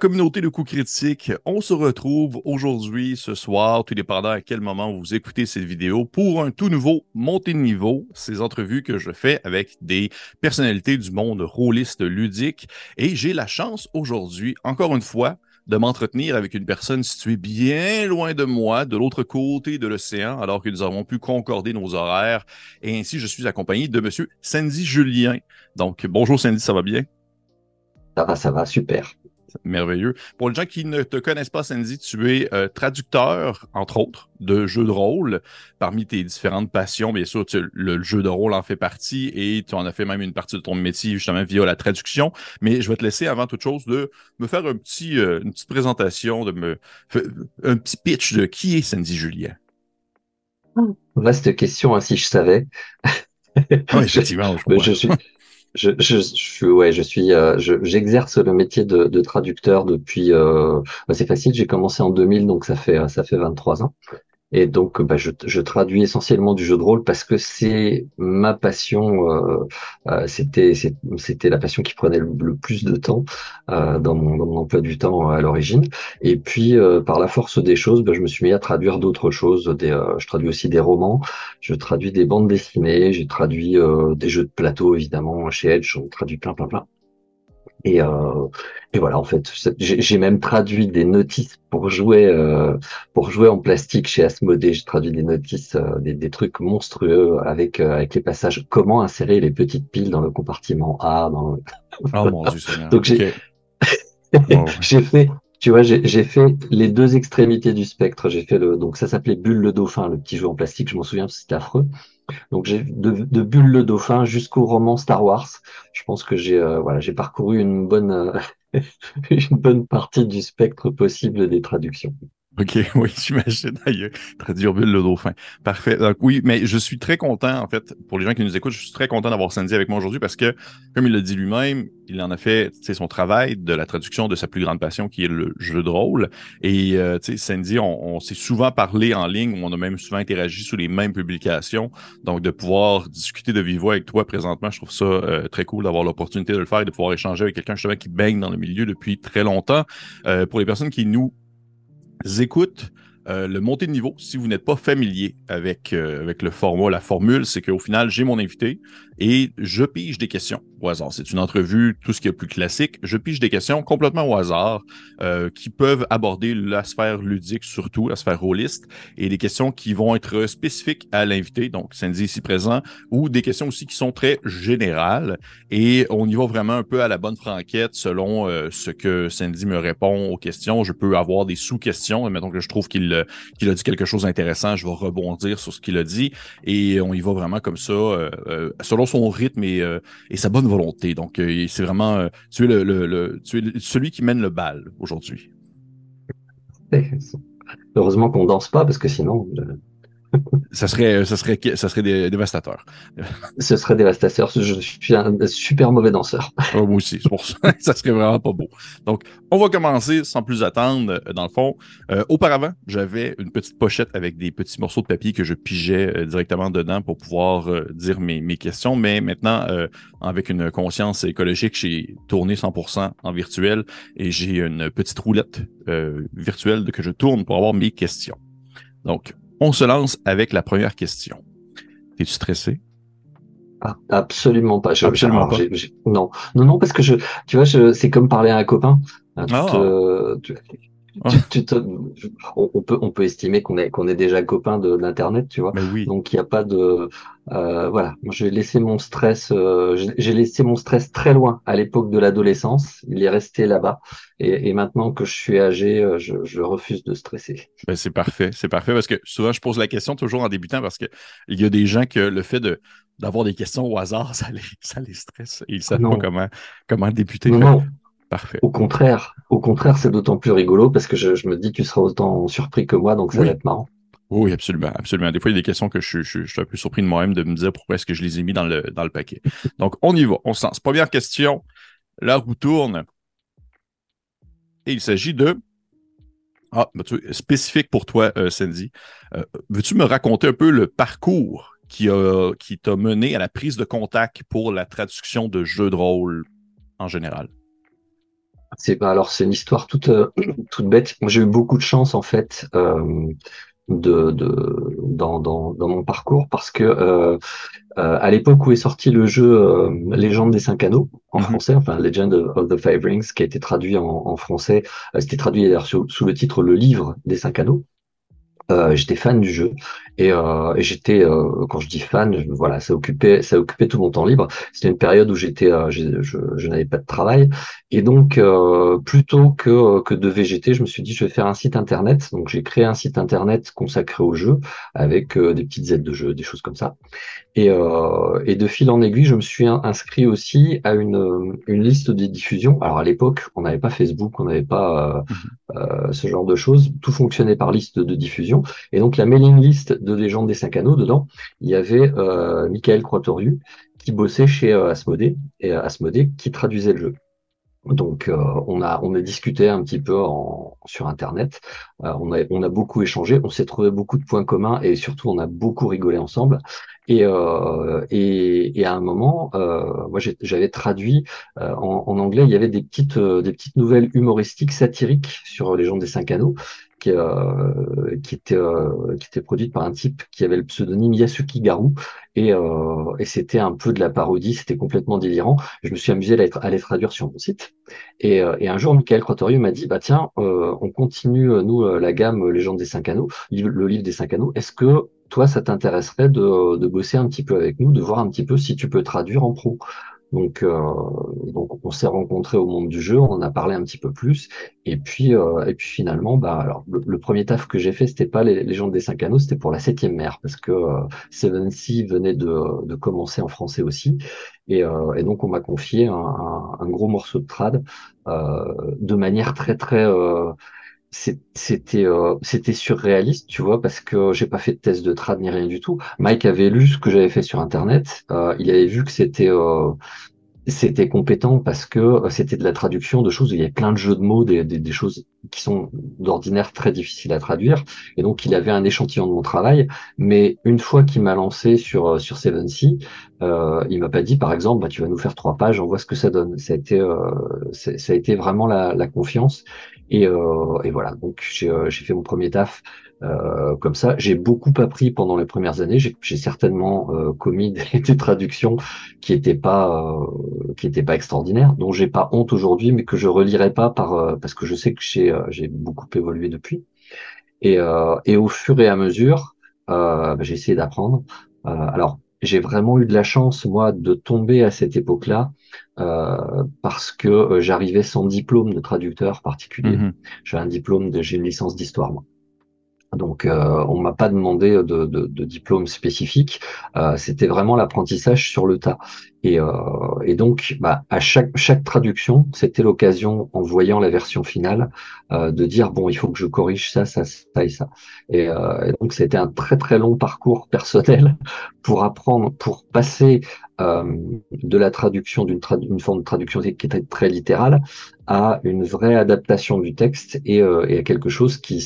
Communauté de coups critiques, on se retrouve aujourd'hui, ce soir, tout dépendant à quel moment vous écoutez cette vidéo, pour un tout nouveau montée de niveau, ces entrevues que je fais avec des personnalités du monde rôliste ludique. Et j'ai la chance aujourd'hui, encore une fois, de m'entretenir avec une personne située bien loin de moi, de l'autre côté de l'océan, alors que nous avons pu concorder nos horaires. Et ainsi, je suis accompagné de monsieur Sandy Julien. Donc, bonjour Sandy, ça va bien? Ça va, ça va, super. Merveilleux. Pour les gens qui ne te connaissent pas, Sandy, tu es euh, traducteur, entre autres, de jeux de rôle. Parmi tes différentes passions, bien sûr, le jeu de rôle en fait partie et tu en as fait même une partie de ton métier justement via la traduction. Mais je vais te laisser avant toute chose de me faire un petit, euh, une petite présentation, de me un petit pitch de qui est Sandy Julien. Vaste question, hein, si je savais. oui, effectivement. Je, je, suis, je, je, je, ouais, je suis, euh, j'exerce le métier de, de traducteur depuis. Euh, bah, c'est facile, j'ai commencé en 2000, donc ça fait ça fait 23 ans. Et donc, bah, je, je, traduis essentiellement du jeu de rôle parce que c'est ma passion. Euh, euh c'était c'était la passion qui prenait le, plus de temps euh, dans, mon, dans, mon, emploi du temps à l'origine. Et puis, euh, par la force des choses, bah, je me suis mis à traduire d'autres choses. Des, euh, je traduis aussi des romans. Je traduis des bandes dessinées. J'ai traduit des jeux de plateau, évidemment, chez Edge. On traduit plein, plein, plein. Et, euh, et, voilà, en fait, j'ai même traduit des notices pour jouer euh, pour jouer en plastique chez Asmodée. J'ai traduit des notices, euh, des, des, trucs monstrueux avec euh, avec les passages comment insérer les petites piles dans le compartiment A. Dans Oh mon dieu, Donc j'ai j'ai fait, tu vois, j'ai fait les deux extrémités du spectre. J'ai fait le donc ça s'appelait Bulle le dauphin, le petit jeu en plastique. Je m'en souviens, c'était affreux. Donc j'ai de, Bulle le Dauphin jusqu'au roman Star Wars. Je pense que j'ai euh, voilà j'ai parcouru une bonne euh, une bonne partie du spectre possible des traductions. OK, oui, j'imagine. Traduire Bulle le dauphin. Parfait. Donc oui, mais je suis très content, en fait, pour les gens qui nous écoutent, je suis très content d'avoir Sandy avec moi aujourd'hui parce que, comme il l'a dit lui-même, il en a fait son travail de la traduction de sa plus grande passion qui est le jeu de rôle. Et euh, Sandy, on, on s'est souvent parlé en ligne, on a même souvent interagi sous les mêmes publications. Donc de pouvoir discuter de vive voix avec toi présentement, je trouve ça euh, très cool d'avoir l'opportunité de le faire et de pouvoir échanger avec quelqu'un justement qui baigne dans le milieu depuis très longtemps. Euh, pour les personnes qui nous écoute euh, le montée de niveau, si vous n'êtes pas familier avec, euh, avec le format, la formule, c'est qu'au final, j'ai mon invité et je pige des questions au hasard. C'est une entrevue, tout ce qui est plus classique. Je pige des questions complètement au hasard euh, qui peuvent aborder la sphère ludique, surtout la sphère rôliste, et des questions qui vont être spécifiques à l'invité, donc Sandy ici présent, ou des questions aussi qui sont très générales. Et on y va vraiment un peu à la bonne franquette selon ce que Sandy me répond aux questions. Je peux avoir des sous-questions, mettons que je trouve qu'il qu'il a dit quelque chose d'intéressant, je vais rebondir sur ce qu'il a dit et on y va vraiment comme ça, euh, euh, selon son rythme et, euh, et, sa bonne volonté. Donc, c'est vraiment, tu es, tu es celui qui mène le bal aujourd'hui. Heureusement qu'on danse pas parce que sinon ça serait, ça serait, ça serait dévastateur. Ce serait dévastateur. Je suis un super mauvais danseur. Oh, moi aussi, c'est pour ça. ça serait vraiment pas beau. Donc, on va commencer sans plus attendre. Euh, dans le fond, euh, auparavant, j'avais une petite pochette avec des petits morceaux de papier que je pigeais euh, directement dedans pour pouvoir dire mes, mes questions. Mais maintenant, avec une conscience écologique, j'ai tourné 100% en virtuel et j'ai une petite roulette virtuelle que je tourne pour avoir mes questions. Donc, on se lance avec la première question. Es-tu stressé? Ah, absolument pas. absolument pas. non, non, non, parce que je, tu vois, c'est comme parler à un copain. On, peut, on peut estimer qu'on est, qu'on est déjà copain de, l'internet, tu vois. Donc il n'y a pas de, euh, voilà. J'ai laissé mon stress, euh, j'ai laissé mon stress très loin à l'époque de l'adolescence. Il est resté là-bas. Et, maintenant que je suis âgé, euh, je, refuse de stresser. Ben, c'est parfait, c'est parfait parce que souvent je pose la question toujours en débutant parce que il y a des gens que le fait de d'avoir des questions au hasard, ça les, ça les stresse et ils savent pas comment, comment débuter. Non, Parfait. Au contraire, au contraire, c'est d'autant plus rigolo parce que je, me dis que tu seras autant surpris que moi, donc ça va être marrant. Oui, absolument, absolument. Des fois, il y a des questions que je, je, je suis un peu surpris de moi-même de me dire pourquoi est-ce que je les ai mis dans le, dans le paquet. Donc, on y va, on se lance. Première question, la roue tourne. Et il s'agit de ah, ben, spécifique pour toi, euh, Sandy. Euh, veux-tu me raconter un peu le parcours qui a qui t'a mené à la prise de contact pour la traduction de jeux de rôle en général? C'est alors c'est une histoire toute euh, toute bête. J'ai eu beaucoup de chance en fait euh, de, de dans, dans, dans mon parcours parce que euh, euh à l'époque où est sorti le jeu euh, Légende des cinq anneaux en mhm. français, enfin Legend of the Five Rings, qui a été traduit en, en français, c'était traduit d'ailleurs sous, sous, le titre Le Livre des cinq anneaux. Euh, j'étais fan du jeu. Et, euh, et j'étais euh, quand je dis fan je, voilà ça occupait ça occupait tout mon temps libre. C'était une période où j'étais euh, je, je, je n'avais pas de travail. Et donc euh, plutôt que que de végéter je me suis dit je vais faire un site internet. Donc j'ai créé un site internet consacré au jeu avec des petites aides de jeu des choses comme ça. Et, et de fil en aiguille je me suis inscrit aussi à une une liste de diffusion. Alors à l'époque on n'avait pas Facebook on n'avait pas mmh. ce genre de choses. Tout fonctionnait par liste de diffusion et donc la mailing list de Légende des Cinq Anneaux, dedans, il y avait euh, Michael Croitoriu qui bossait chez euh, et euh, Asmodée qui traduisait le jeu. Donc euh, on a on a discuté un petit peu en, sur internet, euh, on a on a beaucoup échangé, on s'est trouvé beaucoup de points communs et surtout on a beaucoup rigolé ensemble. Et euh, et, et, à un moment, moi j'avais traduit en, en, anglais, il y avait des petites des petites nouvelles humoristiques satiriques sur les gens des cinq anneaux qui, euh, qui, était, euh, qui était produite par un type qui avait le pseudonyme Yasuki Garu. Et, euh, et c'était un peu de la parodie, c'était complètement délirant. Je me suis amusé à les, traduire sur mon site. Et, et un jour, Michael Crotorio m'a dit, bah tiens, on continue, nous, la gamme Légende des Cinq Anneaux, le livre des Cinq Anneaux. Est-ce que toi, ça t'intéresserait de, de bosser un petit peu avec nous, de voir un petit peu si tu peux traduire en pro? Donc, euh, donc on s'est rencontrés au monde du jeu, on en a parlé un petit peu plus, et puis euh, et puis finalement, bah alors le, premier taf que j'ai fait, c'était pas les légendes des cinq anneaux, c'était pour la septième mer, parce que euh, Seven Sea venait de, de commencer en français aussi, et, euh, donc on m'a confié un, un, gros morceau de trad de manière très très c'était euh, c'était surréaliste, tu vois, parce que j'ai pas fait de test de trad ni rien du tout. Mike avait lu ce que j'avais fait sur internet, euh, il avait vu que c'était euh, c'était compétent parce que euh, c'était de la traduction de choses il y a plein de jeux de mots, des, des, des choses qui sont d'ordinaire très difficiles à traduire, et donc il avait un échantillon de mon travail. Mais une fois qu'il m'a lancé sur euh, sur Seven Sea, euh, il m'a pas dit, par exemple, bah, tu vas nous faire trois pages, on voit ce que ça donne. Ça a été ça a été vraiment la, la confiance. Et, euh, et voilà, donc j'ai euh, fait mon premier taf euh, comme ça. J'ai beaucoup appris pendant les premières années. J'ai certainement euh, commis des, des, traductions qui n'étaient pas euh, qui étaient pas extraordinaires, dont j'ai pas honte aujourd'hui, mais que je relirai pas par euh, parce que je sais que j'ai j'ai beaucoup évolué depuis. Et, et au fur et à mesure, bah, j'ai essayé d'apprendre. alors j'ai vraiment eu de la chance moi de tomber à cette époque-là euh, parce que j'arrivais sans diplôme de traducteur particulier. Mm-hmm. J'ai un diplôme, j'ai une licence d'histoire moi. Donc, euh, on m'a pas demandé de, de, de diplôme spécifique. Euh, C'était vraiment l'apprentissage sur le tas. Et, euh, donc, bah, à chaque, traduction, c'était l'occasion, en voyant la version finale, euh, de dire bon, il faut que je corrige ça, ça, ça et ça. Et, donc, c'était un très très long parcours personnel pour apprendre, pour passer de la traduction d'une forme de traduction qui était très littérale à une vraie adaptation du texte et, et à quelque chose qui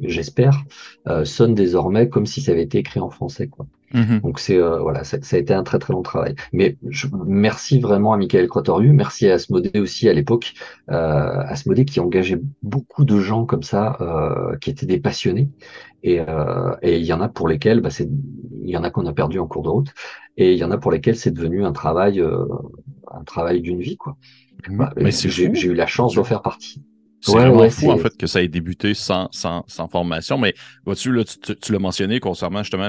j'espère, euh, sonne désormais comme si ça avait été écrit en français. Quoi. Mm-hmm. Donc c'est euh, voilà, ça, ça, a été un très très long travail. Mais je, merci vraiment à Michael Crotoriu, merci à Asmodée aussi à l'époque, euh, Asmodée qui engageait beaucoup de gens comme ça, euh, qui étaient des passionnés. Et euh, et il y en a pour lesquels, bah, c'est, il y en a qu'on a perdu en cours de route, et il y en a pour lesquels c'est devenu un travail, euh, un travail d'une vie quoi. Bah, mais j'ai eu la chance d'en faire partie. C'est vraiment fou, en fait, que ça ait débuté sans, sans, sans formation. Mais vois-tu, là, tu, tu l'as mentionné concernant justement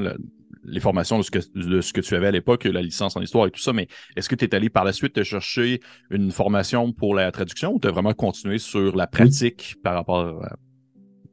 les formations de ce, que, de ce que tu avais à l'époque, la licence en histoire et tout ça, mais est-ce que tu es allé par la suite te chercher une formation pour la traduction ou tu as vraiment continué sur la pratique par rapport à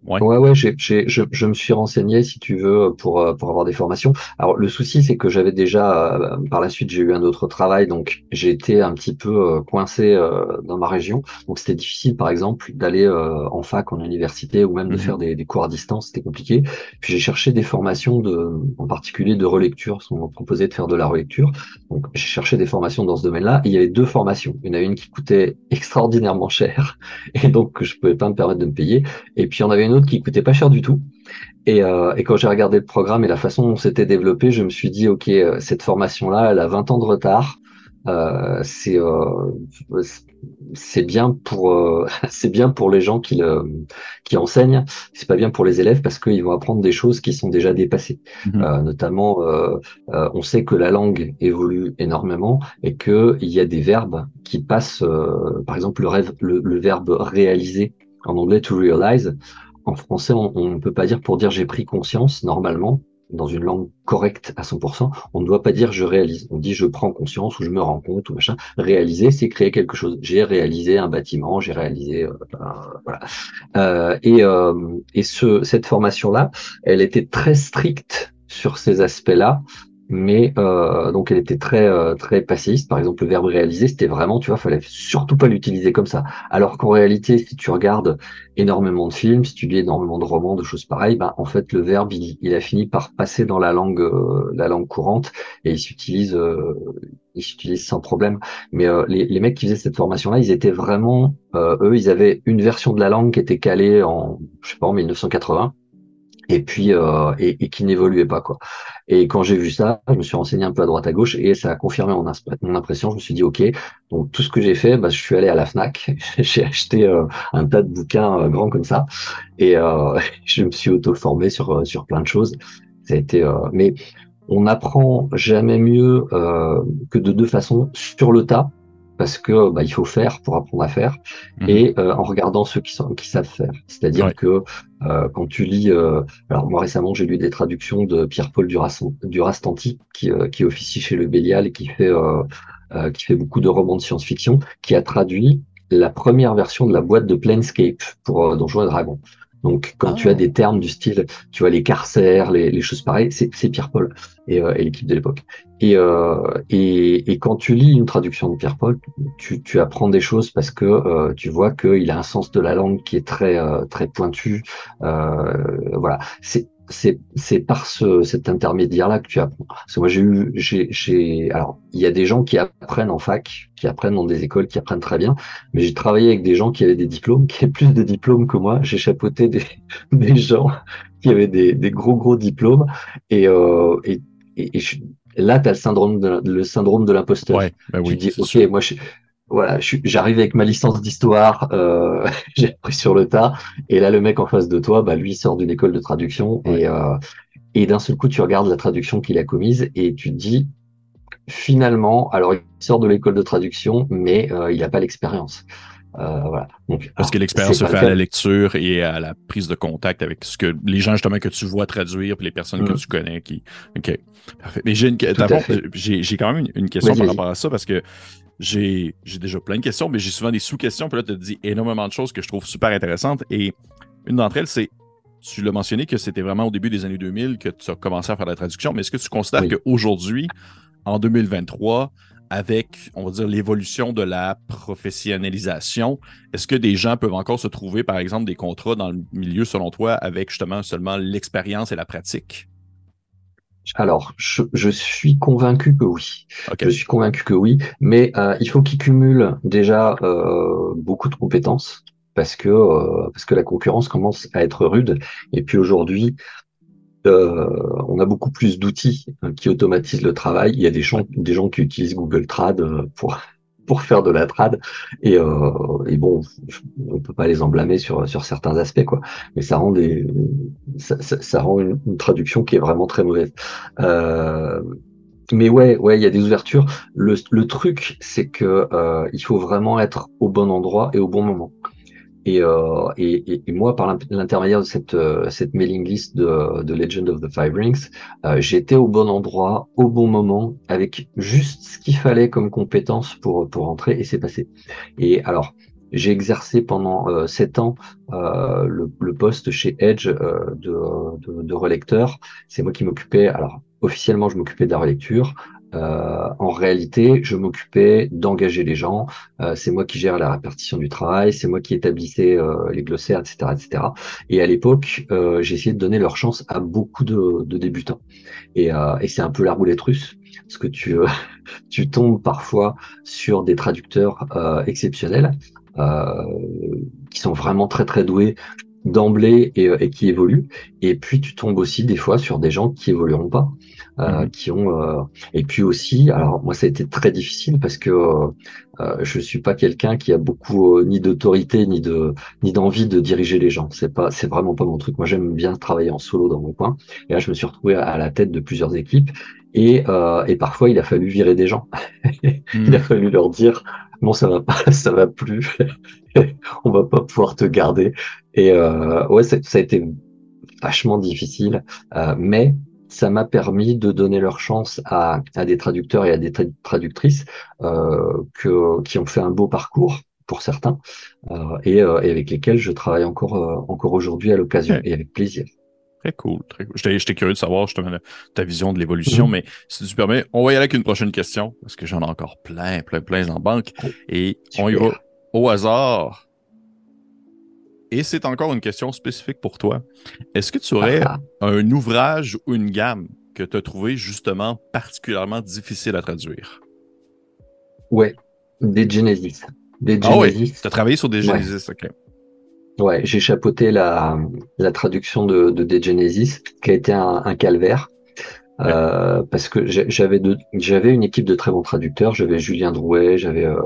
Ouais, ouais, ouais j'ai, je, je, me suis renseigné, si tu veux, pour, euh, pour avoir des formations. Alors, le souci, c'est que j'avais déjà, euh, par la suite, j'ai eu un autre travail, donc j'ai été un petit peu euh, coincé dans ma région. Donc, c'était difficile, par exemple, d'aller en fac, en université, ou même de mhm. faire des, des, cours à distance, c'était compliqué. Puis, j'ai cherché des formations, de, en particulier de relecture, parce qu'on m'a proposé de faire de la relecture. Donc, j'ai cherché des formations dans ce domaine-là. Il y avait deux formations. Il y en avait une qui coûtait extraordinairement cher, et donc je pouvais pas me permettre de me payer. Et puis, il y en avait une autre qui coûtait pas cher du tout. Et, euh, et quand j'ai regardé le programme et la façon dont c'était développé, je me suis dit, OK, euh, cette formation-là, elle a 20 ans de retard. euh, c'est euh, c'est bien pour euh, c'est bien pour les gens qui le, qui enseignent. C'est pas bien pour les élèves parce qu'ils vont apprendre des choses qui sont déjà dépassées. Mhm. Euh, notamment, on sait que la langue évolue énormément et que il y a des verbes qui passent. par exemple, le, rêve, le, le verbe réaliser en anglais to realize. En français, on ne peut pas dire pour dire j'ai pris conscience normalement dans une langue correcte à 100%, on ne doit pas dire je réalise. On dit je prends conscience ou je me rends compte ou machin. Réaliser, c'est créer quelque chose. J'ai réalisé un bâtiment, j'ai réalisé euh, voilà. Euh, et euh, et ce, cette formation-là, elle était très stricte sur ces aspects-là mais euh, donc elle était très euh, très passiste. Par exemple, le verbe réaliser, c'était vraiment, tu vois, fallait surtout pas l'utiliser comme ça. Alors qu'en réalité, si tu regardes énormément de films, si tu lis énormément de romans, de choses pareilles, ben en fait le verbe il, il a fini par passer dans la langue euh, la langue courante et il s'utilise euh, il s'utilise sans problème. Mais les, les mecs qui faisaient cette formation-là, ils étaient vraiment eux, ils avaient une version de la langue qui était calée en je sais pas en 1980 et puis euh, et, et, qui n'évoluait pas quoi. Et quand j'ai vu ça, je me suis renseigné un peu à droite à gauche et ça a confirmé mon, mon impression. Je me suis dit ok, donc tout ce que j'ai fait, bah, je suis allé à la Fnac, j'ai acheté euh, un tas de bouquins euh, grands comme ça et euh, je me suis auto formé sur euh, sur plein de choses. Ça a été, mais on apprend jamais mieux que de deux façons sur le tas parce que bah, il faut faire pour apprendre à faire mhm. et euh, en regardant ceux qui, sont, qui savent faire. C'est-à-dire que euh, quand tu lis, euh, alors moi récemment j'ai lu des traductions de Pierre-Paul Durastanti qui, qui officie chez le Bélial et qui fait qui fait beaucoup de romans de science-fiction, qui a traduit la première version de la boîte de Planescape pour Donjons et Dragons. Donc, quand tu as ah. des termes du style, tu vois, les carcères, les, les choses pareilles, c'est Pierre-Paul et, euh, et l'équipe de l'époque. Et, euh, et, et, quand tu lis une traduction de Pierre-Paul, tu, tu, apprends des choses parce que euh, tu vois qu'il a un sens de la langue qui est très euh, très pointu. Euh, voilà, c'est c'est c'est par ce, cet intermédiaire-là que tu apprends. Parce que moi j'ai eu j'ai j'ai alors il y a des gens qui apprennent en fac, qui apprennent dans des écoles, qui apprennent très bien, mais j'ai travaillé avec des gens qui avaient des diplômes, qui avaient plus de diplômes que moi. J'ai chapeauté des des gens qui avaient des, des gros gros diplômes et euh, et, et, là tu as le syndrome de le syndrome de l'imposteur. Ouais, bah oui, tu dis ok moi je voilà, j'arrive avec ma licence d'histoire, euh, j'ai appris sur le tas, et là le mec en face de toi, bah lui sort d'une école de traduction et euh, et d'un seul coup tu regardes la traduction qu'il a commise et tu te dis finalement, alors il sort de l'école de traduction, mais euh, il n'a pas l'expérience. Euh, voilà. Donc, Parce que l'expérience se fait à la lecture et à la prise de contact avec ce que les gens justement que tu vois traduire, puis les personnes que mm. tu connais qui. Ok, parfait. Mais j'ai une, j'ai quand même une, question par rapport à ça parce que j'ai déjà plein de questions, mais j'ai souvent des sous-questions. Puis là, tu te dis énormément de choses que je trouve super intéressantes. Et une d'entre elles, c'est tu l'as mentionné que c'était vraiment au début des années 2000 que tu as commencé à faire la traduction, mais est-ce que tu considères qu'aujourd'hui, en 2023, avec, on va dire, l'évolution de la professionnalisation, est-ce que des gens peuvent encore se trouver, par exemple, des contrats dans le milieu, selon toi, avec justement seulement l'expérience et la pratique? Alors, je, suis convaincu que oui. Je suis convaincu que oui, mais euh, il faut qu'ils cumulent déjà euh, beaucoup de compétences parce que euh, parce que la concurrence commence à être rude. Et puis aujourd'hui, on a beaucoup plus d'outils qui automatisent le travail. Il y a des gens, des gens qui utilisent Google Trad pour pour faire de la trad. Et, euh, et bon on peut pas les emblâmer sur sur certains aspects quoi. Mais ça rend des ça, ça, rend une, traduction qui est vraiment très mauvaise. Euh, mais ouais ouais il y a des ouvertures. Le, le truc c'est que euh, il faut vraiment être au bon endroit et au bon moment euh, et, et, et, moi, par l'intermédiaire de cette, euh, cette mailing list de, de Legend of the Five Rings, euh, j'étais au bon endroit, au bon moment, avec juste ce qu'il fallait comme compétence pour, pour entrer, et c'est passé. Et alors, j'ai exercé pendant sept ans euh, le, le, poste chez Edge de, de, de, relecteur. C'est moi qui m'occupais. Alors officiellement, je m'occupais de la relecture. Euh, en réalité, je m'occupais d'engager les gens. Euh, c'est moi qui gère la répartition du travail, c'est moi qui établissais euh, les glossaires, etc., etc. Et à l'époque, euh, j'ai essayé de donner leur chance à beaucoup de, de débutants. Et, euh, et c'est un peu la roulette russe, parce que tu, tu tombes parfois sur des traducteurs exceptionnels qui sont vraiment très très doués d'emblée et, et, qui évoluent. Et puis tu tombes aussi des fois sur des gens qui évolueront pas, euh, mhm. qui ont. Euh, et puis aussi, alors moi ça a été très difficile parce que euh, je suis pas quelqu'un qui a beaucoup ni d'autorité ni de ni d'envie de diriger les gens. C'est pas, c'est vraiment pas mon truc. Moi j'aime bien travailler en solo dans mon coin. Et là je me suis retrouvé à la tête de plusieurs équipes. Et, et parfois il a fallu virer des gens. il a mhm. fallu leur dire bon ça va pas, ça va plus, on va pas pouvoir te garder. Et euh, ouais, ça a été vachement difficile, euh, mais ça m'a permis de donner leur chance à, à, des traducteurs et à des traductrices euh, que, qui ont fait un beau parcours pour certains euh, et, euh, et, avec lesquels je travaille encore encore aujourd'hui à l'occasion et avec plaisir. Très cool, très cool. J'étais curieux de savoir justement ta vision de l'évolution, mhm. mais si tu permets, on va y aller avec une prochaine question, parce que j'en ai encore plein, plein, plein en banque. Oh, et on y va au hasard. Et c'est encore une question spécifique pour toi. Est-ce que tu aurais ah, ah. un ouvrage ou une gamme que tu as trouvé justement particulièrement difficile à traduire? Ouais, des Genesis. Des Genesis. Ah oui, tu as travaillé sur des Genesis, ok. Ouais, j'ai chapeauté la, la traduction de, de Genesis, qui a été un, un calvaire. Euh, parce que j'avais j'avais une équipe de très bons traducteurs. J'avais Julien Drouet, j'avais euh,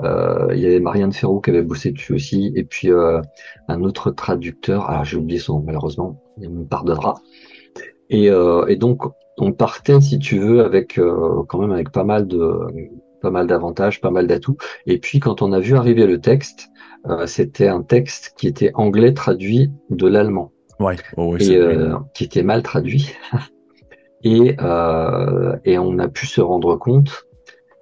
euh, il y avait Marianne Ferraud qui avait bossé dessus aussi, et puis euh, un autre traducteur. Alors j'ai oublié son nom malheureusement, il me pardonnera. Et, euh, et donc on partait, si tu veux, avec quand même avec pas mal de pas mal d'avantages, pas mal d'atouts. Et puis quand on a vu arriver le texte, c'était un texte qui était anglais traduit de l'allemand. Ouais, et qui était mal traduit. Et, euh, et on a pu se rendre compte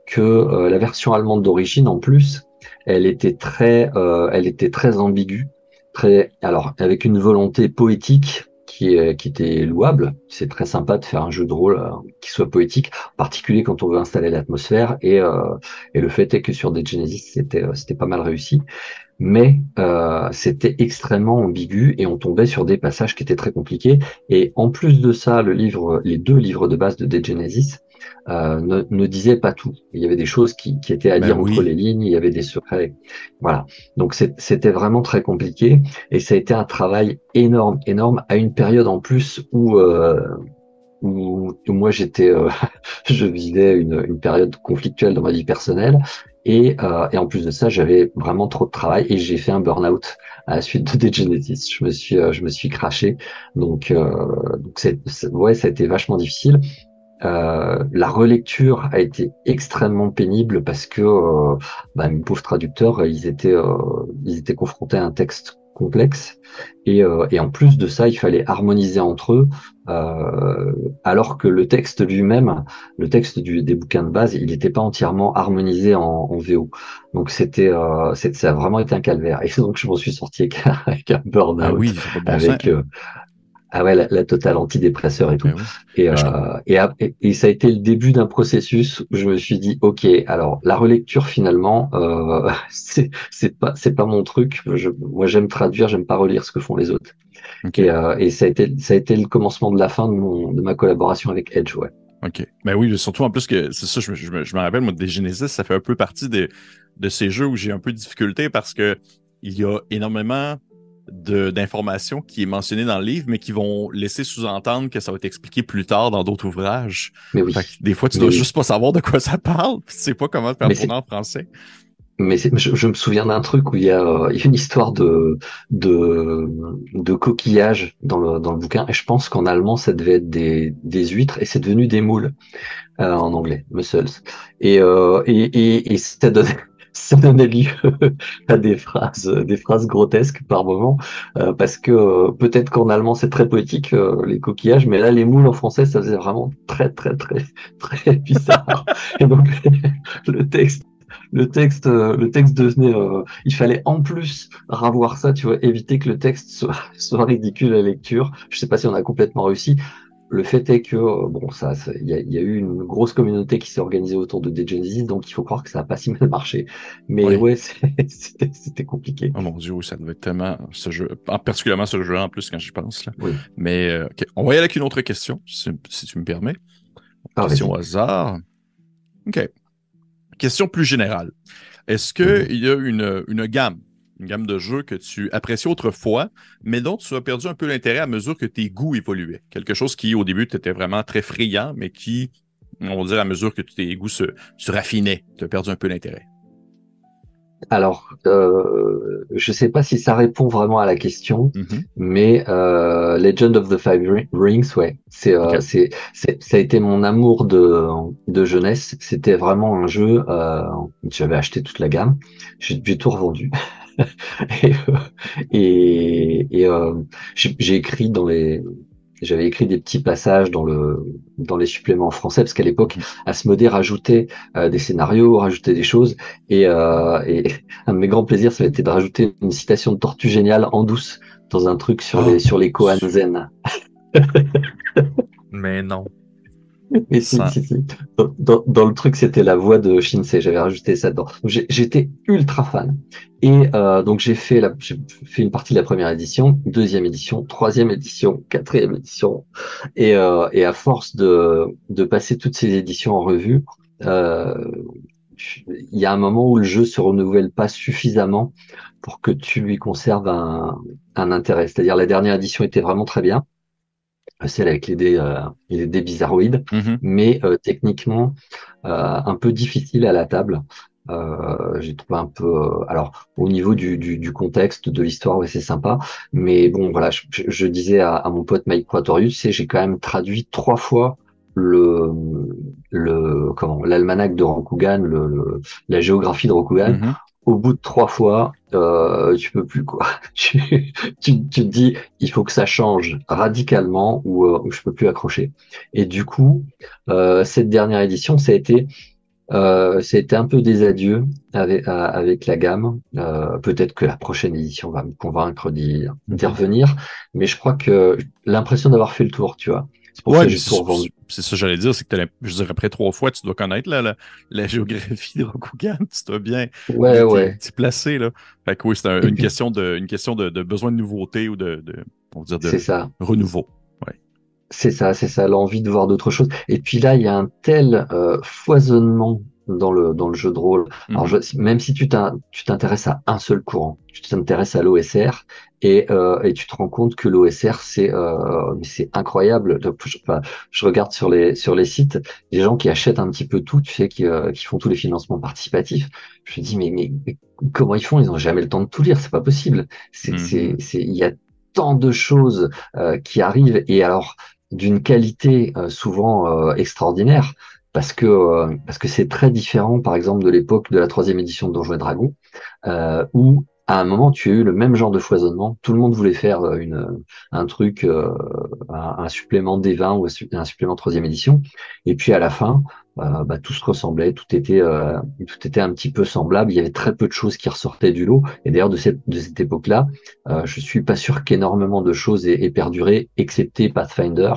que euh, la version allemande d'origine, en plus, elle était très, euh, elle était très ambiguë, très, alors avec une volonté poétique qui, qui était louable. C'est très sympa de faire un jeu de rôle euh, qui soit poétique, en particulier quand on veut installer l'atmosphère. Et, euh, et le fait est que sur des Genesis, c'était, c'était pas mal réussi mais euh, c'était extrêmement ambigu et on tombait sur des passages qui étaient très compliqués. Et en plus de ça, le livre, les deux livres de base de De Genesis euh, ne, ne disaient pas tout. Il y avait des choses qui, qui étaient à ben dire entre les lignes, il y avait des secrets. Voilà. Donc c'était vraiment très compliqué et ça a été un travail énorme, énorme à une période en plus où euh, où, moi j'étais, euh, je vivais une, une, période conflictuelle dans ma vie personnelle et, euh, et en plus de ça, j'avais vraiment trop de travail et j'ai fait un burn-out à la suite de Degenesis. Je me suis, euh, je me suis craché. Donc, euh, donc c'est, ouais, ça a été vachement difficile. Euh, la relecture a été extrêmement pénible parce que euh, bah, mes pauvres traducteurs, ils étaient, euh, ils étaient confrontés à un texte complexe. Et, euh, et, en plus de ça, il fallait harmoniser entre eux, euh, alors que le texte lui-même, le texte du, des bouquins de base, il n'était pas entièrement harmonisé en, en VO. Donc c'était, euh, ça a vraiment été un calvaire. Et donc je m'en suis sorti avec, avec un burn-out, ah oui, avec, euh, ah ouais, la, totale antidépresseur et tout. Et, euh, et, et, ça a été le début d'un processus où je me suis dit, ok, alors la relecture finalement, euh, c'est c'est pas c'est pas mon truc. Je, moi, j'aime traduire, j'aime pas relire ce que font les autres. Et, euh, et ça a été ça a été le commencement de la fin de mon de ma collaboration avec Edge, ouais. Ok. Mais oui, surtout en plus que c'est ça, je, je, je, me rappelle, moi, des Genesis, ça fait un peu partie des, de ces jeux où j'ai un peu de difficulté parce que il y a énormément d'informations qui est mentionné dans le livre, mais qui vont laisser sous-entendre que ça va être expliqué plus tard dans d'autres ouvrages. Mais oui. des fois, tu dois juste pas savoir de quoi ça parle. Tu sais pas comment faire en français. Mais je, je, me souviens d'un truc où il y, a, euh, il y a une histoire de, de, de coquillages dans le, dans le bouquin, et je pense qu'en allemand, ça devait être des, des huîtres, et c'est devenu des moules euh, en anglais, mussels. Et, euh, et, et, et ça donnait ça donnait lieu à des phrases, des phrases grotesques par moment, euh, parce que euh, peut-être qu'en allemand c'est très poétique euh, les coquillages, mais là les moules en français ça faisait vraiment très très très très bizarre. Et donc le texte le texte, le texte devenait, il fallait en plus revoir ça, tu vois, éviter que le texte soit, soit ridicule à lecture. Je sais pas si on a complètement réussi, le fait est que euh, bon, ça, il y, y, a eu une grosse communauté qui s'est organisée autour de Degenesis, donc il faut croire que ça a pas si mal marché. Mais ouais, c'était compliqué. Oh mon dieu, ça devait être tellement ce jeu, particulièrement ce jeu en plus quand j'y pense là. Mais euh, on va y aller avec une autre question, si, tu me permets. Ah, question au hasard. Ok. Question plus générale. Est-ce qu'il il y a une, une gamme une gamme de jeux que tu appréciais autrefois, mais dont tu as perdu un peu l'intérêt à mesure que tes goûts évoluaient. Quelque chose qui, au début, tu étais vraiment très friand, mais qui, on va dire, à mesure que tes goûts se, se raffinaient, tu as perdu un peu l'intérêt. Alors, euh, je sais pas si ça répond vraiment à la question, mm-hmm. mais euh, Legend of the Five Rings, ouais, c'est, euh, c'est, ça a été mon amour de, de jeunesse. C'était vraiment un jeu. Euh, j'avais acheté toute la gamme, j'ai, j'ai tout revendu. et, euh, et, et euh, j'ai écrit dans les j'avais écrit des petits passages dans le dans les suppléments français parce qu'à l'époque Asmodée rajoutait euh, des scénarios, rajoutait des choses et, euh, et un de mes grands plaisirs ça a été de rajouter une citation de Tortue géniale en douce dans un truc sur les sur les Zen. Mais non. Mais si, si, si. Dans, dans, le truc, c'était la voix de Shinsei. J'avais rajouté ça dedans. J'étais ultra fan. Et euh, donc j'ai fait, la, fait une partie de la première édition, deuxième édition, troisième édition, quatrième édition. Et, euh, et à force de, de passer toutes ces éditions en revue, euh, il y a un moment où le jeu se renouvelle pas suffisamment pour que tu lui conserves un, un intérêt. C'est-à-dire la dernière édition était vraiment très bien celle avec les dés, euh, les dés bizarroïdes, mhm. mais euh, techniquement euh, un peu difficile à la table. Euh, j'ai trouvé un peu alors au niveau du, du, du contexte de l'histoire ouais c'est sympa mais bon voilà je, je disais à, à, mon pote Mike Quatorius c'est j'ai quand même traduit trois fois le le comment l'almanach de Rokugan le, la géographie de Rokugan mhm au bout de trois fois, euh, tu peux plus quoi. tu, tu, te dis, il faut que ça change radicalement ou, euh, ou je peux plus accrocher. Et du coup, euh, cette dernière édition, ça a été, euh, ça a été un peu des adieux avec, avec la gamme. Euh, peut-être que la prochaine édition va me convaincre d'y revenir, mais je crois que l'impression d'avoir fait le tour, tu vois. C'est pour ça que j'ai tout revendu c'est ça que j'allais dire, c'est que je dirais après trois fois, tu dois connaître la, la, géographie de Rokugan, tu dois bien ouais, ouais. placé. Là. Fait que oui, c'est une, question de, une question de, besoin de nouveauté ou de, de on va dire de ça. renouveau. C'est ça, c'est ça, l'envie de voir d'autres choses. Et puis là, il y a un tel euh, foisonnement dans le, dans le jeu de rôle. Alors, mhm. même si tu t'intéresses à un seul courant, tu t'intéresses à l'OSR et, euh, et tu te rends compte que l'OSR, c'est euh, c'est incroyable. Je, je, regarde sur les, sur les sites, des gens qui achètent un petit peu tout, tu sais, qui, euh, qui font tous les financements participatifs. Je me dis, mais, mais, comment ils font? Ils n'ont jamais le temps de tout lire, c'est pas possible. C'est, mhm. c'est, il y a tant de choses euh, qui arrivent et alors d'une qualité euh, souvent extraordinaire parce que euh, parce que c'est très différent, par exemple, de l'époque de la troisième édition de Donjons et euh, où à un moment tu as eu le même genre de foisonnement. Tout le monde voulait faire euh, une un truc, euh, un, supplément des 20 ou un supplément troisième édition, et puis à la fin, euh, bah, tout se ressemblait, tout était tout était un petit peu semblable. Il y avait très peu de choses qui ressortaient du lot. Et d'ailleurs de cette de cette époque-là, je suis pas sûr qu'énormément de choses aient, aient perduré, excepté Pathfinder.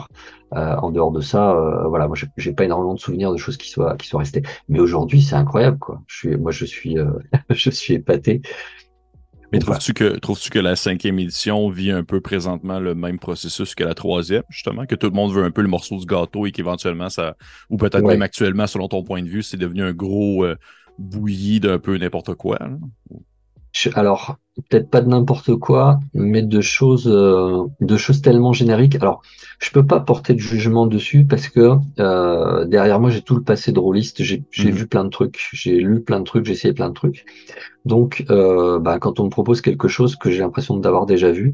Euh, en dehors de ça, euh, voilà, moi j'ai pas énormément de souvenirs de choses qui soient qui soient restées. Mais aujourd'hui, c'est incroyable, quoi. Je suis, moi, je suis, euh, je suis épaté. Mais trouves-tu que trouves-tu que la cinquième édition vit un peu présentement le même processus que la troisième, justement, que tout le monde veut un peu le morceau du gâteau et qu'éventuellement ça, ou peut-être même actuellement, selon ton point de vue, c'est devenu un gros bouilli d'un peu n'importe quoi. Alors, peut-être pas de n'importe quoi, mais de choses, euh, de choses tellement génériques. Alors, je peux pas porter de jugement dessus parce que euh, derrière moi j'ai tout le passé de rôliste. J'ai mmh. vu plein de trucs, j'ai lu plein de trucs, j'ai essayé plein de trucs. Donc, euh, bah, quand on me propose quelque chose que j'ai l'impression d'avoir déjà vu,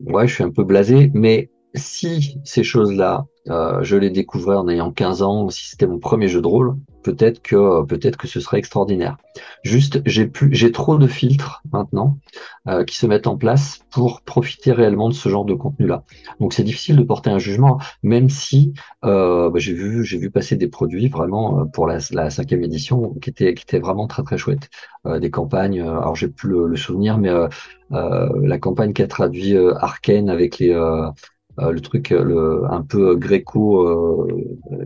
ouais, je suis un peu blasé. Mais si ces choses-là, je les découvrais en ayant 15 ans, si c'était mon premier jeu de rôle, peut-être que peut-être que ce serait extraordinaire. Juste, j'ai plus, j'ai trop de filtres maintenant euh, qui se mettent en place pour profiter réellement de ce genre de contenu-là. Donc c'est difficile de porter un jugement, même si euh, bah, j'ai vu j'ai vu passer des produits vraiment euh, pour la, la, cinquième édition qui étaient qui étaient vraiment très très chouettes, euh, des campagnes. Euh, alors j'ai plus le, souvenir, mais la campagne qui a traduit Arkane avec les le truc le un peu gréco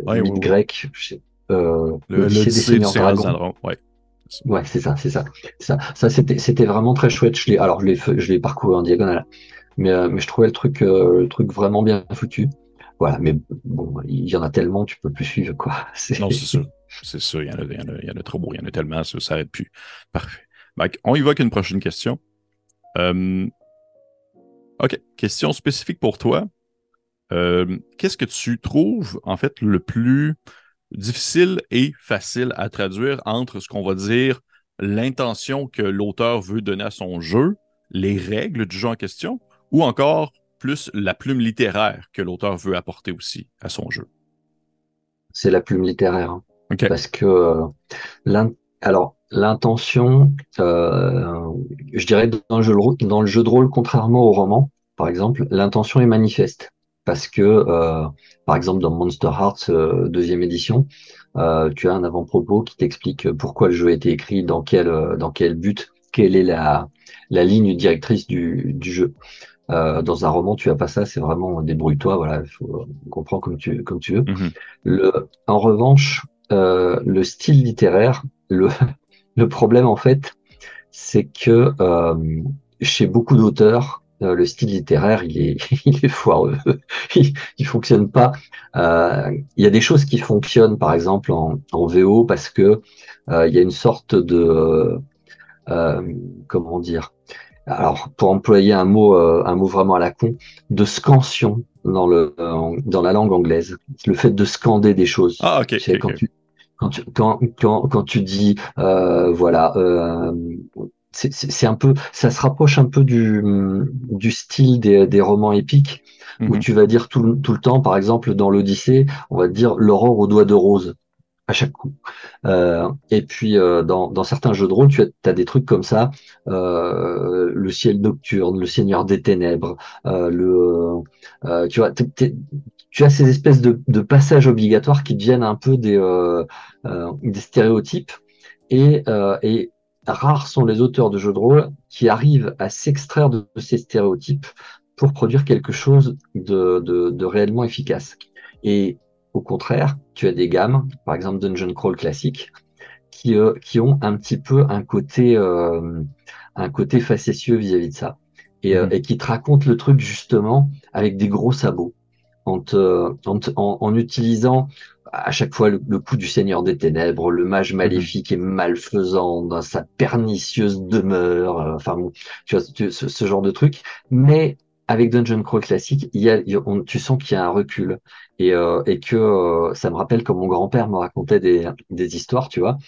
ouais, grec euh, le, lycée, des Dragons. Ouais. Ouais, c'est ça, c'est ça, ça. Ça, c'était, c'était vraiment très chouette. Je l'ai, alors, je l'ai, je l'ai parcouru en diagonale, mais, euh, mais je trouvais le truc, euh, le truc vraiment bien foutu. Voilà, mais bon, il y en a tellement, tu peux plus suivre, quoi. Non, c'est sûr, c'est sûr. Il y en a, il y en a, il y en a trop beau, il y en a tellement, ça s'arrête plus. Parfait. on y va avec une prochaine question. Euh, OK. Question spécifique pour toi. Qu'est-ce que tu trouves, en fait, le plus difficile et facile à traduire entre ce qu'on va dire l'intention que l'auteur veut donner à son jeu, les règles du jeu en question, ou encore plus la plume littéraire que l'auteur veut apporter aussi à son jeu? C'est la plume littéraire. Hein. Parce que euh, alors l'intention, euh, je dirais dans le, jeu, dans le jeu de rôle, contrairement au roman, par exemple, l'intention est manifeste. Parce que, euh, par exemple, dans Monster Hearts deuxième édition, tu as un avant-propos qui t'explique pourquoi le jeu a été écrit, dans quel, dans quel but, quelle est la, la ligne directrice du, du jeu. Euh, dans un roman, tu as pas ça, c'est vraiment débrouille-toi, voilà, faut, on comprend comme tu, comme tu veux. Mhm. Le, en revanche, euh, le style littéraire, le, le problème en fait, c'est que euh, chez beaucoup d'auteurs, euh, le style littéraire, il est, il est foireux, il, il fonctionne pas. Euh, il y a des choses qui fonctionnent, par exemple en, en VO, parce que il y a une sorte de, comment dire, alors pour employer un mot, euh, un mot vraiment à la con, de scansion dans le dans la langue anglaise. Le fait de scander des choses. Ah ok. quand, Tu, quand, tu, quand, quand, quand tu dis euh, voilà. C'est un peu, ça se rapproche un peu du, du style des, des romans épiques où mhm. tu vas dire tout, tout le temps, par exemple dans l'Odyssée, on va dire l'aurore aux doigts de rose à chaque coup. Euh, et puis euh, dans, dans, certains jeux de rôle, tu as, as des trucs comme ça, euh, le ciel nocturne, le Seigneur des ténèbres, le, tu vois, tu as ces espèces de, de, passages obligatoires qui deviennent un peu des, des stéréotypes et, et rares sont les auteurs de jeux de rôle qui arrivent à s'extraire de, ces stéréotypes pour produire quelque chose de, de, de réellement efficace. Et au contraire, tu as des gammes, par exemple Dungeon Crawl classique, qui, euh, qui ont un petit peu un côté, euh, un côté facétieux vis-à-vis de ça. Et, euh, mhm. et, qui te racontent le truc justement avec des gros sabots, en, en, utilisant à chaque fois le, coup du Seigneur des Ténèbres, le mage mhm. maléfique et malfaisant dans sa pernicieuse demeure, enfin tu vois ce, ce, genre de truc, mais avec Dungeon Crawl classique, il y a, tu sens qu'il y a un recul et, euh, et que euh, ça me rappelle comme mon grand-père me racontait des, des histoires, tu vois.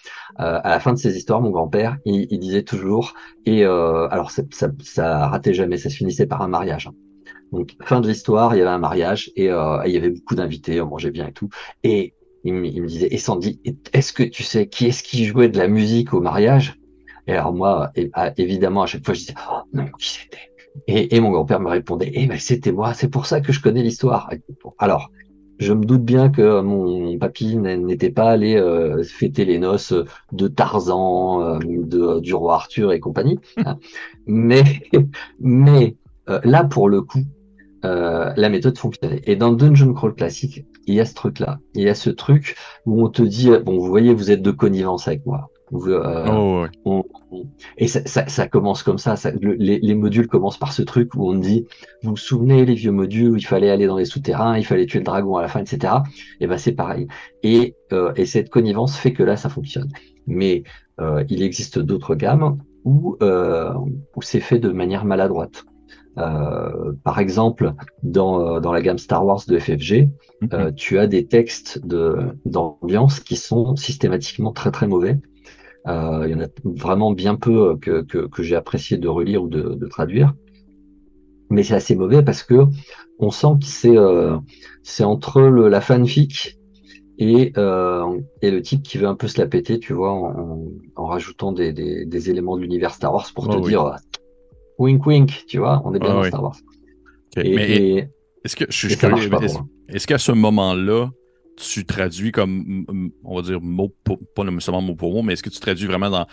Euh, à la fin de ces histoires, mon grand-père, il, il, disait toujours et euh, alors ça, ça, ça ratait jamais, ça se finissait par un mariage. Hein. Donc fin de l'histoire, il y avait un mariage et, euh, il y avait beaucoup d'invités, on mangeait bien et tout. Et il, me disait et Sandy, est-ce que tu sais qui est-ce qui jouait de la musique au mariage? Et alors moi, évidemment, à chaque fois, je disais oh, non, qui c'était? Et, et, mon grand-père me répondait, eh ben c'était moi, c'est pour ça que je connais l'histoire. Alors, je me doute bien que mon papy n'était pas allé euh, fêter les noces de Tarzan, euh, de, du roi Arthur et compagnie. Hein. mais mais euh, là, pour le coup, la méthode fonctionnait. Et dans Dungeon Crawl classique, il y a ce truc-là. Il y a ce truc où on te dit, bon, vous voyez, vous êtes de connivence avec moi. Euh, oh, et ça, ça, ça, commence comme ça. ça les, les, modules commencent par ce truc où on dit, vous vous souvenez les vieux modules où il fallait aller dans les souterrains, il fallait tuer le dragon à la fin, etc. Et ben c'est pareil. Et, euh, et cette connivence fait que là ça fonctionne. Mais euh, il existe d'autres gammes où, euh, où c'est fait de manière maladroite. Euh, par exemple, dans, dans la gamme Star Wars de FFG, mm-hmm. tu as des textes de d'ambiance qui sont systématiquement très très mauvais euh, il y en a vraiment bien peu euh, que, que, que j'ai apprécié de relire ou de, de traduire. Mais c'est assez mauvais parce que on sent que c'est euh, c'est entre le, la fanfic et, euh, et le type qui veut un peu se la péter, tu vois, en, en rajoutant des, des, des, éléments de l'univers Star Wars pour te dire euh, wink wink, tu vois, on est bien dans Star Wars. Et, est-ce que je, est-ce qu'à ce moment-là, tu traduis comme, on va dire, mot pas nécessairement mot pour mot, mais est-ce que tu traduis vraiment dans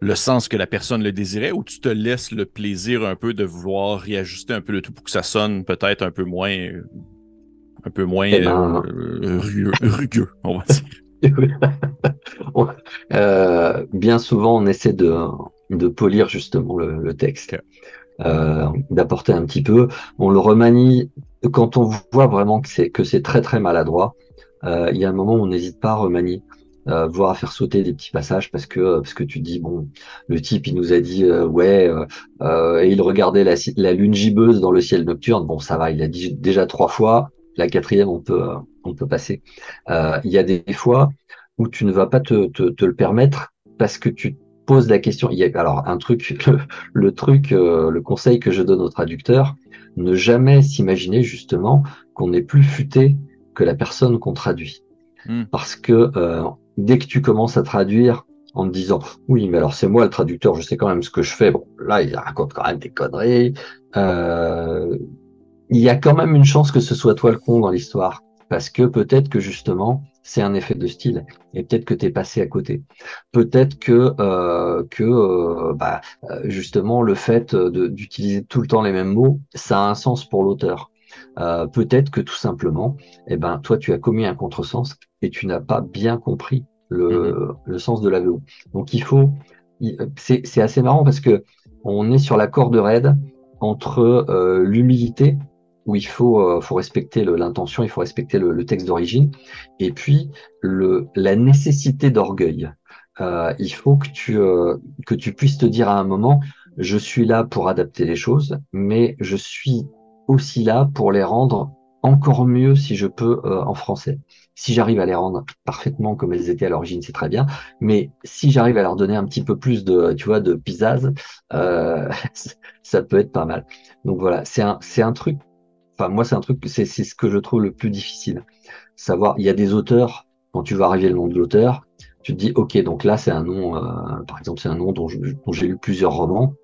le sens que la personne le désirait ou tu te laisses le plaisir un peu de vouloir réajuster un peu le tout pour que ça sonne peut-être un peu moins, un peu moins eh ben, euh, rugueux, on va dire. euh, bien souvent, on essaie de, de polir justement le, le texte, euh, d'apporter un petit peu. On le remanie quand on voit vraiment que c'est que c'est très très maladroit. Euh, il y a un moment où on n'hésite pas à remanier. euh, voire à faire sauter des petits passages parce que parce que tu dis bon, le type il nous a dit ouais et il regardait la, la lune gibbeuse dans le ciel nocturne. Bon, ça va, il a dit déjà trois fois. La quatrième, on peut on peut passer. Il y a des fois où tu ne vas pas te, te, te le permettre parce que tu poses la question. Il y a, alors un truc, le, truc, le conseil que je donne aux traducteurs, ne jamais s'imaginer justement qu'on est plus futé que la personne qu'on traduit. Hmm. Parce que euh, dès que tu commences à traduire en te disant oui mais alors c'est moi le traducteur je sais quand même ce que je fais bon là il raconte quand même des conneries euh, il y a quand même une chance que ce soit toi le con dans l'histoire parce que peut-être que justement c'est un effet de style et peut-être que tu es passé à côté. Peut-être que euh, que euh, bah, euh, justement le fait d'utiliser tout le temps les mêmes mots, ça a un sens pour l'auteur. peut-être que tout simplement, eh ben toi tu as commis un contresens et tu n'as pas bien compris le, mm-hmm. le sens de la VO. Donc il faut, c'est assez marrant parce que on est sur la corde raide entre l'humilité où il faut, euh, faut respecter l'intention, il faut respecter le, texte d'origine, et puis le, la nécessité d'orgueil. Euh, il faut que tu, euh, que tu puisses te dire à un moment, je suis là pour adapter les choses, mais je suis aussi là pour les rendre encore mieux si je peux en français. Si j'arrive à les rendre parfaitement comme elles étaient à l'origine, c'est très bien. Mais si j'arrive à leur donner un petit peu plus de, tu vois, de pisage, euh, ça peut être pas mal. Donc voilà, c'est un, c'est un truc Enfin, moi, c'est un truc, c'est ce que je trouve le plus difficile. Savoir, il y a des auteurs, quand tu vas arriver le nom de l'auteur, tu te dis, ok, donc là, c'est un nom, euh, par exemple, c'est un nom dont j'ai lu plusieurs romans.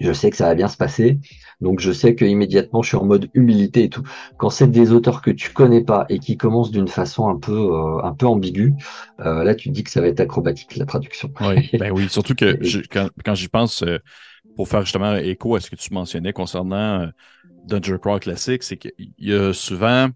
Je sais que ça va bien se passer. Donc, je sais que immédiatement, je suis en mode humilité et tout. Quand c'est des auteurs que tu connais pas et qui commencent d'une façon un peu, euh, un peu ambiguë, euh, là, tu te dis que ça va être acrobatique, la traduction. Oui, ben oui. Surtout que quand, quand j'y pense, pour faire justement écho à ce que tu mentionnais concernant Dungeon Crawl classique, c'est qu'il y a souvent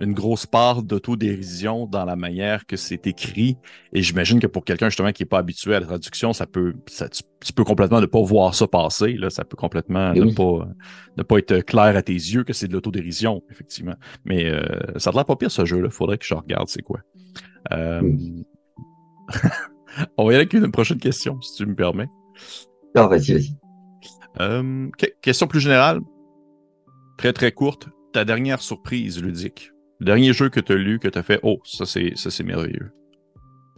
une grosse part d'autodérision dans la manière que c'est écrit. Et j'imagine que pour quelqu'un justement qui n'est pas habitué à la traduction, ça peut, ça, tu, peux complètement ne pas voir ça passer. Là, ça peut complètement ne, pas, ne pas être clair à tes yeux que c'est de l'autodérision, effectivement. Mais euh, ça a l'air pas pire ce jeu-là. Faudrait que je regarde c'est quoi. Euh... On va y aller avec une prochaine question, si tu me permets. Non, vas-y, vas-y. Euh, question plus générale très très courte, ta dernière surprise ludique. Le dernier jeu que tu as lu, que tu as fait, oh, ça c'est, ça c'est merveilleux.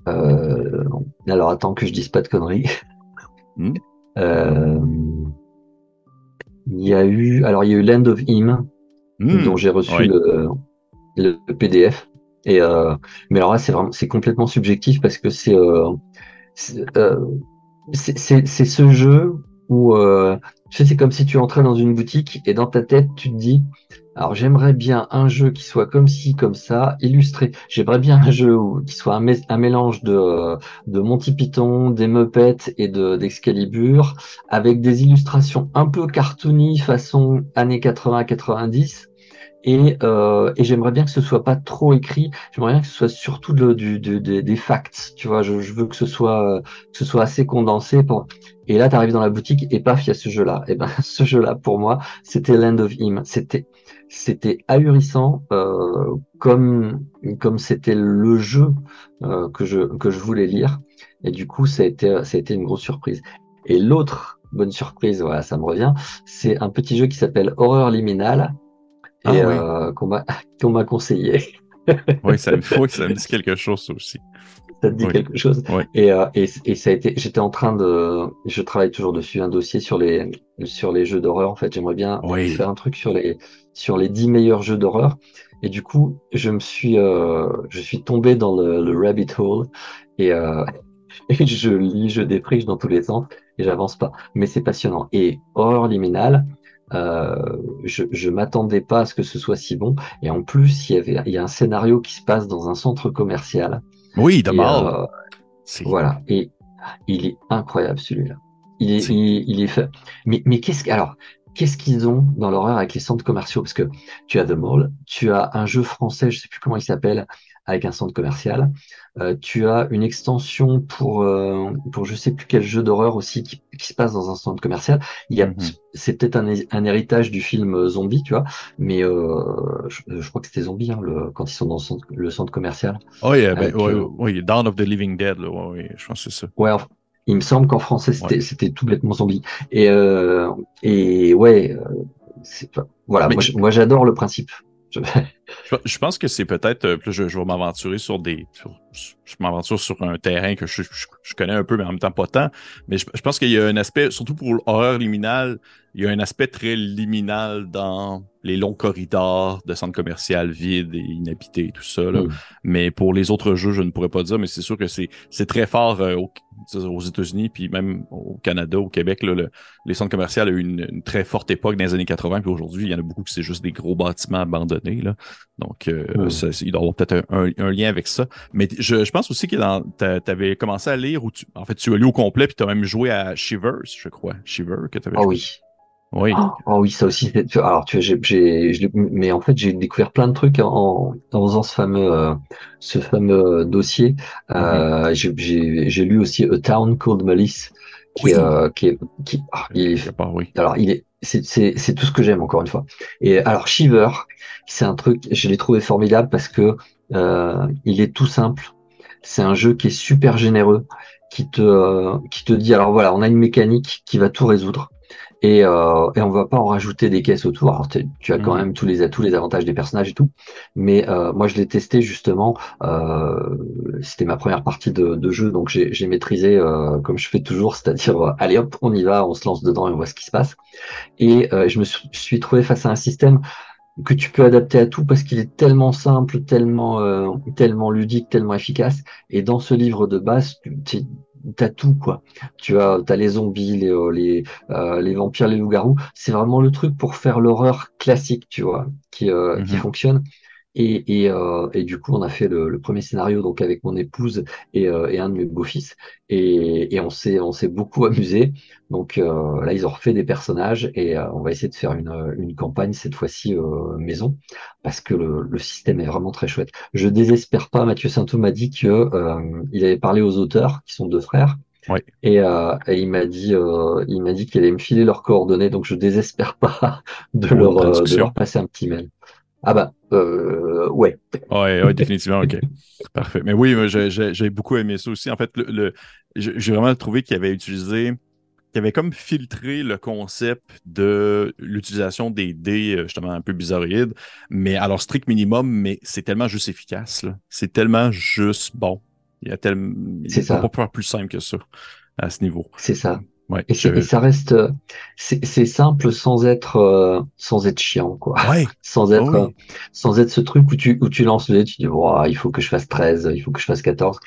Euh, alors attends que je dise pas de conneries. Hmm? Euh, il y a eu, alors il y a eu Land of Him, hmm. dont j'ai reçu le, PDF. Et mais alors là, c'est vraiment, c'est complètement subjectif parce que c'est, c'est, c'est ce jeu où sais, c'est comme si tu entrais dans une boutique et dans ta tête, tu te dis, alors j'aimerais bien un jeu qui soit comme ci, comme ça, illustré. J'aimerais bien un jeu qui soit un, mélange de, de Monty Python, des Muppets et de d'Excalibur, avec des illustrations un peu cartoony façon années 80-90 et, euh, et j'aimerais bien que ce soit pas trop écrit. J'aimerais bien que ce soit surtout de, du, des facts. Tu vois, je, je, veux que ce soit que ce soit assez condensé. Pour... Et là, tu arrives dans la boutique et paf, il y a ce jeu-là. Et ben, ce jeu-là, pour moi, c'était Land of Him. C'était c'était ahurissant, euh, comme comme c'était le jeu euh, que je que je voulais lire. Et du coup, ça a été ça a été une grosse surprise. Et l'autre bonne surprise, voilà, ça me revient, c'est un petit jeu qui s'appelle Horreur Liminal ah et euh, qu'on m'a conseillé. oui, ça me, faut ça me dit quelque chose aussi. Ça te dit quelque chose. Et, euh, et, et, ça a été. J'étais en train de. Je travaille toujours dessus un dossier sur les sur les jeux d'horreur. En fait, j'aimerais bien faire un truc sur les sur les dix meilleurs jeux d'horreur. Et du coup, je me suis euh, je suis tombé dans le, le rabbit hole et, euh, et je lis, je défriche dans tous les sens et j'avance pas. Mais c'est passionnant. Et horreur liminale, euh, je, je m'attendais pas à ce que ce soit si bon. Et en plus, il y avait, il y a un scénario qui se passe dans un centre commercial. Oui, d'abord. Euh, voilà. Et il est incroyable celui-là. Il est, il, est fait. Mais, mais qu'est-ce que, alors, qu'est-ce qu'ils ont dans l'horreur avec les centres commerciaux? Parce que tu as The Mall, tu as un jeu français, je sais plus comment il s'appelle, avec un centre commercial. Euh, tu as une extension pour euh, pour je sais plus quel jeu d'horreur aussi qui, qui, se passe dans un centre commercial. Il y a, mm-hmm. c'est peut-être un, un, héritage du film Zombie, tu vois, mais euh, je, je, crois que c'était Zombie hein, le, quand ils sont dans le centre, le centre commercial. Oh yeah, ben, oui, oui, Dawn of the Living Dead, là, oui, je pense que c'est ça. Ouais, il me semble qu'en français c'était c'était tout bêtement zombie. Et euh, et ouais, voilà. moi, j'adore le principe. Je... pense que c'est peut-être. Euh, je, je vais m'aventurer sur des. je m'aventure sur un terrain que je, je, connais un peu, mais en même temps pas tant. Mais je, pense qu'il y a un aspect, surtout pour l'horreur liminale, il y a un aspect très liminal dans les longs corridors de centres commerciaux vides et inhabités et tout ça. Là. Hmm. Mais pour les autres jeux, je ne pourrais pas dire, mais c'est sûr que c'est très fort euh, aux États-Unis, puis même au Canada, au Québec. Là, les centres commerciaux ont eu une, très forte époque dans les années 80, puis aujourd'hui, il y en a beaucoup qui c'est juste des gros bâtiments abandonnés. Là. Donc, euh, ça, il doit y avoir peut-être un, un, lien avec ça. Mais je, je pense aussi que tu avais commencé à lire, ou tu, en fait, tu as lu au complet, puis tu as même joué à Shivers, je crois. Shiver, que tu avais Ah oui. Oui. Oh, oui, ça aussi. Alors, tu vois, j'ai, mais en fait, j'ai découvert plein de trucs en, en faisant ce fameux, euh, ce fameux dossier. Euh, mm-hmm. j'ai, j'ai lu aussi A Town Called Malice, qui, oui. euh, qui est, qui, ah, il est, pas, oui. alors il est, c'est, c'est, c'est tout ce que j'aime encore une fois. Et alors Shiver, c'est un truc, je l'ai trouvé formidable parce que euh, il est tout simple. C'est un jeu qui est super généreux, qui te, euh, qui te dit alors voilà, on a une mécanique qui va tout résoudre et, euh, et on va pas en rajouter des caisses autour. Alors tu as quand mmh. même tous les atouts, les avantages des personnages et tout, mais euh, moi je l'ai testé justement. Euh, C'était ma première partie de, de jeu, donc j'ai maîtrisé euh, comme je fais toujours, c'est-à-dire euh, allez hop, on y va, on se lance dedans et on voit ce qui se passe. Et euh, je me suis trouvé face à un système que tu peux adapter à tout parce qu'il est tellement simple, tellement euh, tellement ludique, tellement efficace. Et dans ce livre de base, tu, t'as tout quoi. Tu as, as les zombies, les euh, les, euh, les vampires, les loups-garous. C'est vraiment le truc pour faire l'horreur classique, tu vois, qui euh, qui mhm. fonctionne. Et, et, euh, et, du coup, on a fait le, le, premier scénario donc avec mon épouse et, euh, et un de mes beaux-fils, et, et, on s'est on s'est beaucoup amusé. Donc euh, là, ils ont refait des personnages et euh, on va essayer de faire une, une campagne cette fois-ci maison parce que le, le, système est vraiment très chouette. Je désespère pas. Mathieu Saintou m'a dit que il avait parlé aux auteurs qui sont deux frères. Oui. Et, euh, et, il m'a dit, euh, il m'a dit qu'il allait me filer leurs coordonnées, donc je désespère pas de, leur, de leur passer un petit mail. Ah bah, euh, ouais. Ouais, ouais, définitivement, ok. Parfait. Mais oui, j'ai beaucoup aimé ça aussi. En fait, le, j'ai vraiment trouvé qu'il avait utilisé, qu'il avait comme filtré le concept de l'utilisation des dés, euh, justement, un peu bizarroïdes, mais alors strict minimum, mais c'est tellement juste efficace. C'est tellement juste bon. Il y a tellement. C'est ça. On peut pas faire plus simple que ça à ce niveau. C'est ça et, ça reste, c'est simple sans être, euh, sans être chiant, quoi. sans être, euh, sans être ce truc où tu, où tu lances le dé, tu dis, il faut que je fasse 13, il faut que je fasse 14.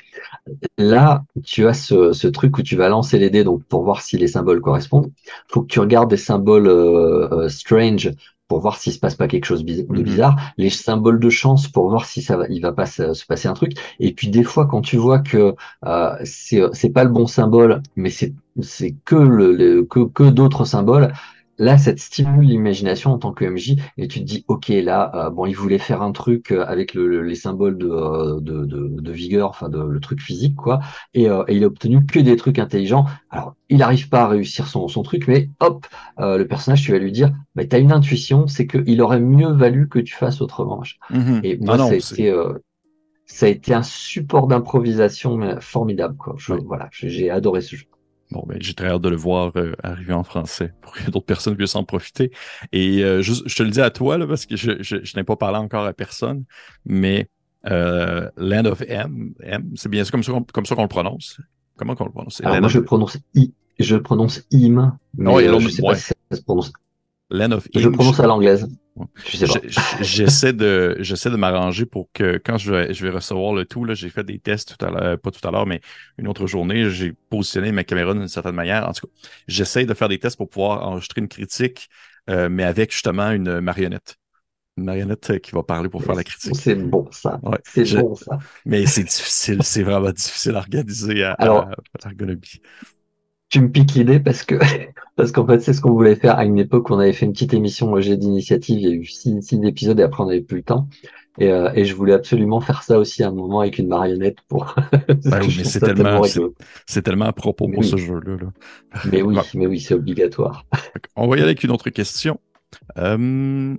Là, tu as ce, ce truc où tu vas lancer les dés, donc pour voir si les symboles correspondent. Il faut que tu regardes des symboles euh, strange pour voir s'il se passe pas quelque chose de mhm. bizarre, les symboles de chance pour voir si ça va, il va pas se, passer un truc. Et puis des fois, quand tu vois que euh, c'est pas le bon symbole, mais c'est c'est que le, que que d'autres symboles, là, ça te stimule l'imagination en tant que MJ et tu te dis, ok, là, euh, bon, il voulait faire un truc euh, avec le, les symboles de, euh, de, de, de, vigueur, enfin, de, le truc physique, quoi, et, et, il a obtenu que des trucs intelligents. Alors, il n'arrive pas à réussir son, son truc, mais hop, le personnage, tu vas lui dire, bah, tu as une intuition, c'est qu'il aurait mieux valu que tu fasses autrement. Mm-hmm. Et moi, ça, a été, ça a été un support d'improvisation formidable, quoi. Je, Voilà, j'ai adoré ce jeu. Bon, ben, j'ai très hâte de le voir euh, arriver en français pour que d'autres personnes puissent en profiter. Et euh, je, je, te le dis à toi, là, parce que je, je, je n'ai pas parlé encore à personne, mais euh, Land of M, M c'est bien comme ça, comme ça qu'on le prononce. Comment qu'on le prononce? Alors, moi, je prononce I, je prononce IM, mais oh, euh, je sais pas si ça se prononce. Land of Je prononce à l'anglaise. J'essaie de, j'essaie de m'arranger pour que quand je vais, je vais recevoir le tout, là, j'ai fait des tests tout à l'heure, pas tout à l'heure, mais une autre journée, j'ai positionné ma caméra d'une certaine manière. En tout cas, j'essaie de faire des tests pour pouvoir enregistrer une critique, euh, mais avec justement une marionnette. Une marionnette qui va parler pour faire la critique. C'est bon, ça. c'est bon, ça. Mais c'est difficile, c'est vraiment difficile à organiser à, Alors, à, tu me piques l'idée parce que parce qu'en fait c'est ce qu'on voulait faire à une époque où on avait fait une petite émission j'ai d'initiative, il y a eu six, six, épisodes et après on n'avait plus le temps. Et, euh, et, je voulais absolument faire ça aussi à un moment avec une marionnette pour. bah oui, mais c'est tellement, c'est tellement à propos pour ce jeu-là. Mais oui, mais oui, c'est obligatoire. On va y aller avec une autre question. Euh...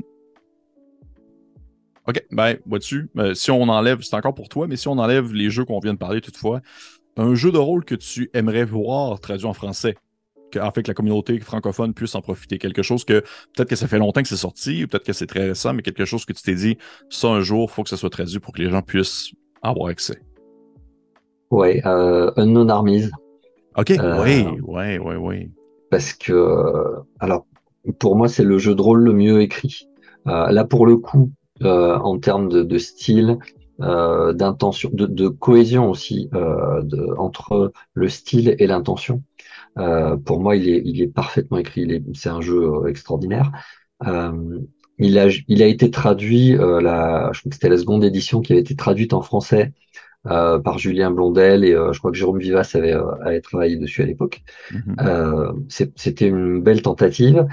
Ok, ben, vois-tu, euh, si on enlève, c'est encore pour toi, mais si on enlève les jeux qu'on vient de parler toutefois, un jeu de rôle que tu aimerais voir traduit en français, en fait que la communauté francophone puisse en profiter. Quelque chose que peut-être que ça fait longtemps que c'est sorti, ou peut-être que c'est très récent, mais quelque chose que tu t'es dit, ça un jour, il faut que ça soit traduit pour que les gens puissent avoir accès. Ouais, euh, Unknown Armies. Ok, euh, oui, oui, oui, oui. Parce que, euh, alors, pour moi, c'est le jeu de rôle le mieux écrit. Euh, là, pour le coup, en termes de, de style, euh, d'intention, de, de, cohésion aussi euh, de, entre le style et l'intention. Euh, pour moi, il est, il est parfaitement écrit. C'est un jeu euh, extraordinaire. Euh, il a, il a été traduit, la, je crois que c'était la seconde édition qui avait été traduite en français euh, par Julien Blondel et euh, je crois que Jérôme Vivas avait, euh, avait travaillé dessus à l'époque. Mhm. C'était une belle tentative.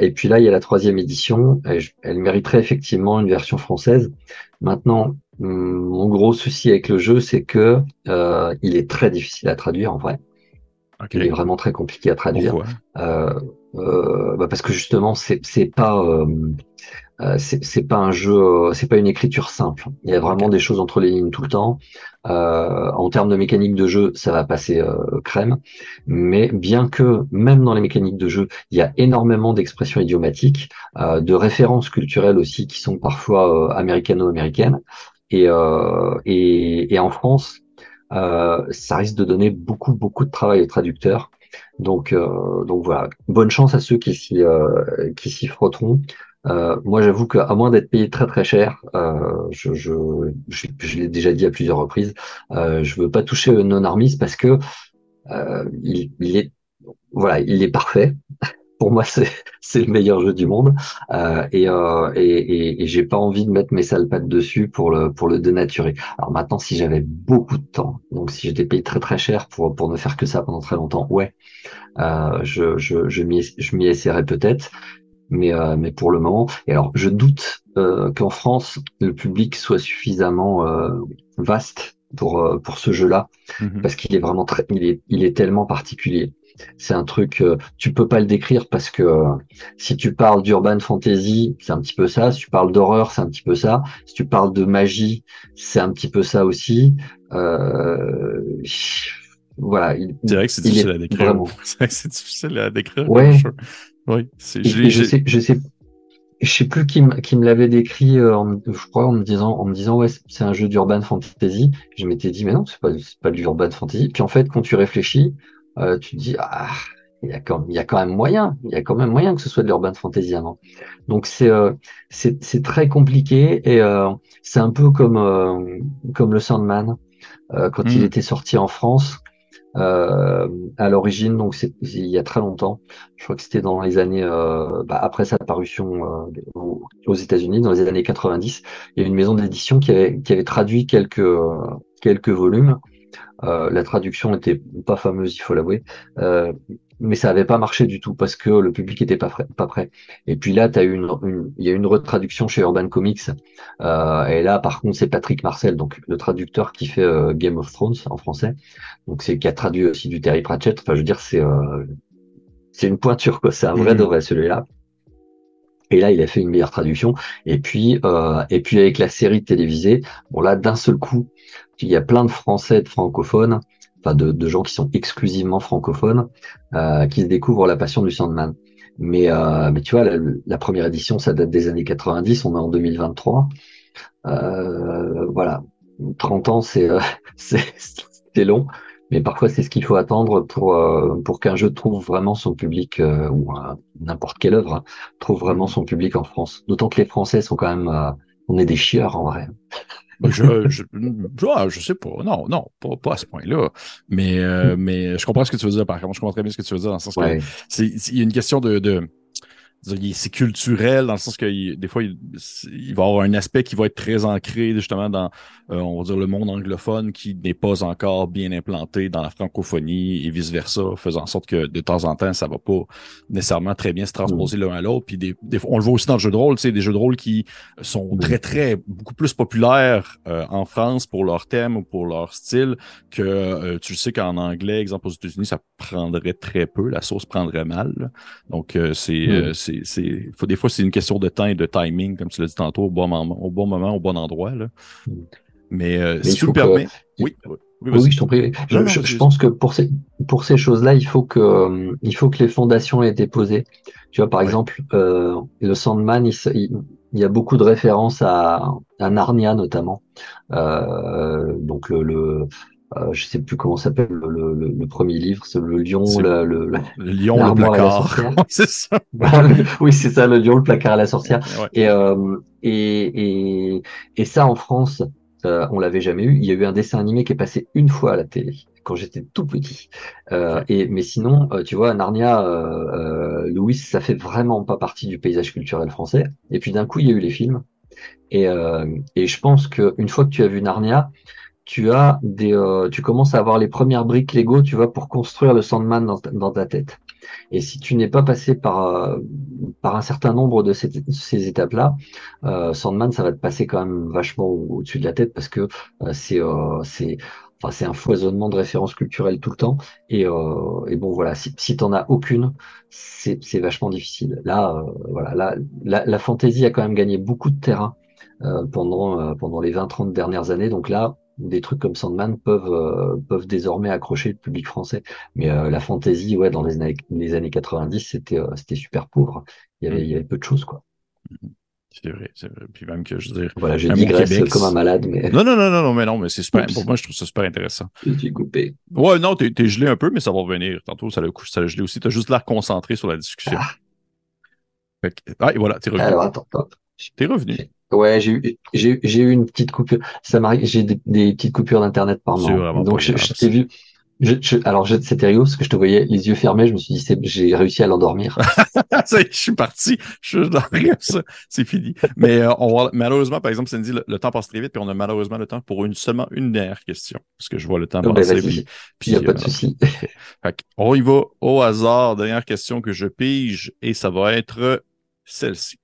et puis là, il y a la troisième édition. elle mériterait effectivement une version française. Maintenant, mon gros souci avec le jeu, c'est que il est très difficile à traduire en vrai. Il est vraiment très compliqué à traduire. Euh, euh, bah parce que justement, c'est pas euh, c'est pas un jeu, euh, c'est pas une écriture simple. Il y a vraiment des choses entre les lignes tout le temps. Euh, en termes de mécanique de jeu, ça va passer euh, crème. Mais bien que même dans les mécaniques de jeu, il y a énormément d'expressions idiomatiques, euh, de références culturelles aussi qui sont parfois américano-américaines. Et, et, et, en France, ça risque de donner beaucoup beaucoup de travail aux traducteurs. Donc, donc voilà, bonne chance à ceux qui s'y qui s'y frotteront. Euh, moi, j'avoue qu'à moins d'être payé très très cher, euh, je, je, je, je l'ai déjà dit à plusieurs reprises, euh, je veux pas toucher non armis parce que euh, il, est voilà, il est parfait. Pour moi, c'est le meilleur jeu du monde euh, et, euh, et, et, et j'ai pas envie de mettre mes sales pattes dessus pour le pour le dénaturer. Alors maintenant, si j'avais beaucoup de temps, donc si j'étais payé très très cher pour pour ne faire que ça pendant très longtemps, ouais, euh, je je je m'y essaierais peut-être mais, euh, mais pour le moment. Et alors, je doute euh, qu'en France, le public soit suffisamment euh, vaste pour, euh, pour ce jeu-là, mhm. parce qu'il est vraiment très, il est, il est tellement particulier. C'est un truc, euh, tu peux pas le décrire parce que si tu parles d'urban fantasy, c'est un petit peu ça. Si tu parles d'horreur, c'est un petit peu ça. Si tu parles de magie, c'est un petit peu ça aussi. voilà. C'est vrai que c'est difficile à décrire. C'est vrai que c'est difficile à décrire. Ouais. Oui, je, je, sais, je sais, je sais plus qui, me l'avait décrit, euh, en, je crois, en me disant, en me disant, ouais, c'est un jeu d'urban fantasy. Je m'étais dit, mais non, c'est pas, pas de l'urban fantasy. Puis en fait, quand tu réfléchis, euh, tu te dis, ah, il y a quand, il y a quand même moyen, il y a quand même moyen que ce soit de l'urban fantasy avant. Donc c'est, euh, c'est, c'est très compliqué et euh, c'est un peu comme, euh, comme le Sandman quand il hmm. était sorti en France. Euh, à l'origine, donc c'est il y a très longtemps. Je crois que c'était dans les années euh, bah, après sa parution euh, aux États-Unis, dans les années 90. Il y a une maison d'édition qui avait qui avait traduit quelques quelques volumes. La traduction n'était pas fameuse, il faut l'avouer, mais ça n'avait pas marché du tout parce que le public était pas, pas prêt. Et puis là, tu as une, une, il y a une retraduction chez Urban Comics. Euh, et là, par contre, c'est Patrick Marcel, donc le traducteur qui fait euh, Game of Thrones en français. Donc c'est qui a traduit aussi du Terry Pratchett. Enfin, je veux dire, c'est euh, c'est une pointure quoi. C'est un vrai mmh. celui-là. Et là, il a fait une meilleure traduction. Et puis, euh, et puis avec la série télévisée, bon là, d'un seul coup, il y a plein de Français, de francophones de, gens qui sont exclusivement francophones, euh, qui découvrent la passion du Sandman. Mais, euh, tu vois, la, première édition, ça date des années 90, on est en 2023. Euh, voilà, 30 ans, c'est c'est long, mais parfois c'est ce qu'il faut attendre pour pour qu'un jeu trouve vraiment son public ou n'importe quelle œuvre hein, trouve vraiment son public en France. D'autant que les Français sont quand même, on est des chieurs en vrai. Je, je, je, sais pas. Non, non, pas, pas à ce point-là. Mais, euh, mais je comprends ce que tu veux dire, par contre. Je comprends très bien ce que tu veux dire dans le sens que il y a une question de, de c'est culturel dans le sens que des fois, il, il, va y avoir un aspect qui va être très ancré justement dans, euh, on va dire, le monde anglophone qui n'est pas encore bien implanté dans la francophonie et vice-versa, faisant en sorte que de temps en temps, ça va pas nécessairement très bien se transposer l'un à l'autre. Puis des, des, on le voit aussi dans le jeu de rôle, tu sais, des jeux de rôle qui sont très, très, beaucoup plus populaires euh, en France pour leur thème ou pour leur style que euh, tu sais qu'en anglais, exemple aux États-Unis, ça prendrait très peu, la sauce prendrait mal. Donc, c'est c'est, faut, des fois, c'est une question de temps et de timing, comme tu l'as dit tantôt, au bon moment, au bon, moment, au bon endroit. Là. Mais, euh, si tu me permets. Oui, oui, je t'en prie. Je, pense que pour ces, pour ces choses-là, il faut que, euh, il faut que les fondations aient été posées. Tu vois, par exemple, euh, le Sandman, il, il, y a beaucoup de références à, à Narnia notamment. Euh, donc le, le euh, je sais plus comment s'appelle le, le, le, premier livre, c'est le lion, le, le, lion, le placard. c'est ça. oui, c'est ça, le lion, le placard à la sorcière. Et, euh, et, et, et, ça, en France, euh, on l'avait jamais eu. Il y a eu un dessin animé qui est passé une fois à la télé quand j'étais tout petit. Euh, et mais sinon, euh, tu vois, Narnia, euh, Louis, ça fait vraiment pas partie du paysage culturel français. Et puis d'un coup, il y a eu les films. Et, et je pense qu'une fois que tu as vu Narnia, tu as des, euh, tu commences à avoir les premières briques Lego, tu vois, pour construire le Sandman dans ta, tête. Et si tu n'es pas passé par euh, par un certain nombre de ces, étapes-là, euh, Sandman, ça va te passer quand même vachement au-dessus de la tête parce que c'est c'est enfin c'est un foisonnement de références culturelles tout le temps. Et, bon voilà, si, si t'en as aucune, c'est vachement difficile. Là, voilà, là, la, la fantasy a quand même gagné beaucoup de terrain. pendant pendant les 20-30 dernières années. Donc là, des trucs comme Sandman peuvent euh, peuvent désormais accrocher le public français. Mais euh, la fantasy, ouais, dans les années, les années 90, c'était euh, c'était super pauvre. Il y avait il y avait peu de choses quoi. Mm-hmm. C'est vrai, c'est vrai. Puis même que je veux dire. Voilà, digresse comme un malade, mais. Non, non, non, non, non mais non, mais c'est super. Pour moi, je trouve ça super intéressant. Je coupé. Ouais, non, t'es, es gelé un peu, mais ça va revenir. Tantôt, ça l'a, ça l'a gelé aussi. T'as juste l'air concentré sur la discussion. Ah, ah et voilà, t'es revenu. Alors, attends, attends. T'es revenu. Ouais, j'ai eu, j'ai, j'ai eu une petite coupure. Ça m'arrive, j'ai des, petites coupures d'internet par moment. Donc je, je t'ai vu. Je, je, alors c'était rigolo parce que je te voyais les yeux fermés. Je me suis dit, j'ai réussi à l'endormir. ça je suis parti. Je suis ça. C'est fini. Mais euh, on va, malheureusement, par exemple, Cindy, le, le, temps passe très vite, puis on a malheureusement le temps pour une seulement une dernière question parce que je vois le temps oh, ben, passer. puis, il n'y a pas de euh, souci. on y va au hasard. Dernière question que je pige et ça va être celle-ci.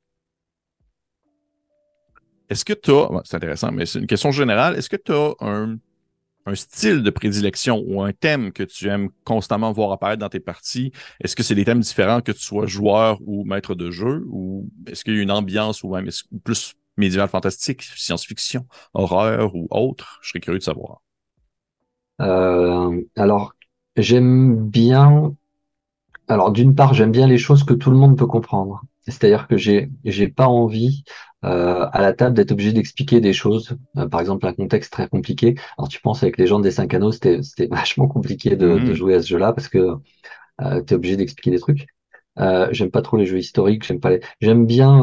Est-ce que tu as, c'est intéressant, mais c'est une question générale, est-ce que tu as un, style de prédilection ou un thème que tu aimes constamment voir apparaître dans tes parties? Est-ce que c'est des thèmes différents que tu sois joueur ou maître de jeu? Ou est-ce qu'il y a une ambiance ou même plus médiéval fantastique, science-fiction, horreur ou autre? Je serais curieux de savoir. Euh, alors, j'aime bien. Alors, d'une part, j'aime bien les choses que tout le monde peut comprendre. C'est-à-dire que j'ai j'ai pas envie euh, à la table d'être obligé d'expliquer des choses. Euh, par exemple, un contexte très compliqué. Alors tu penses avec les gens des cinq anneaux, c'était c'était vachement compliqué de, de, mmh. jouer à ce jeu-là parce que euh, tu es obligé d'expliquer des trucs. J'aime pas trop les jeux historiques. J'aime pas les. J'aime bien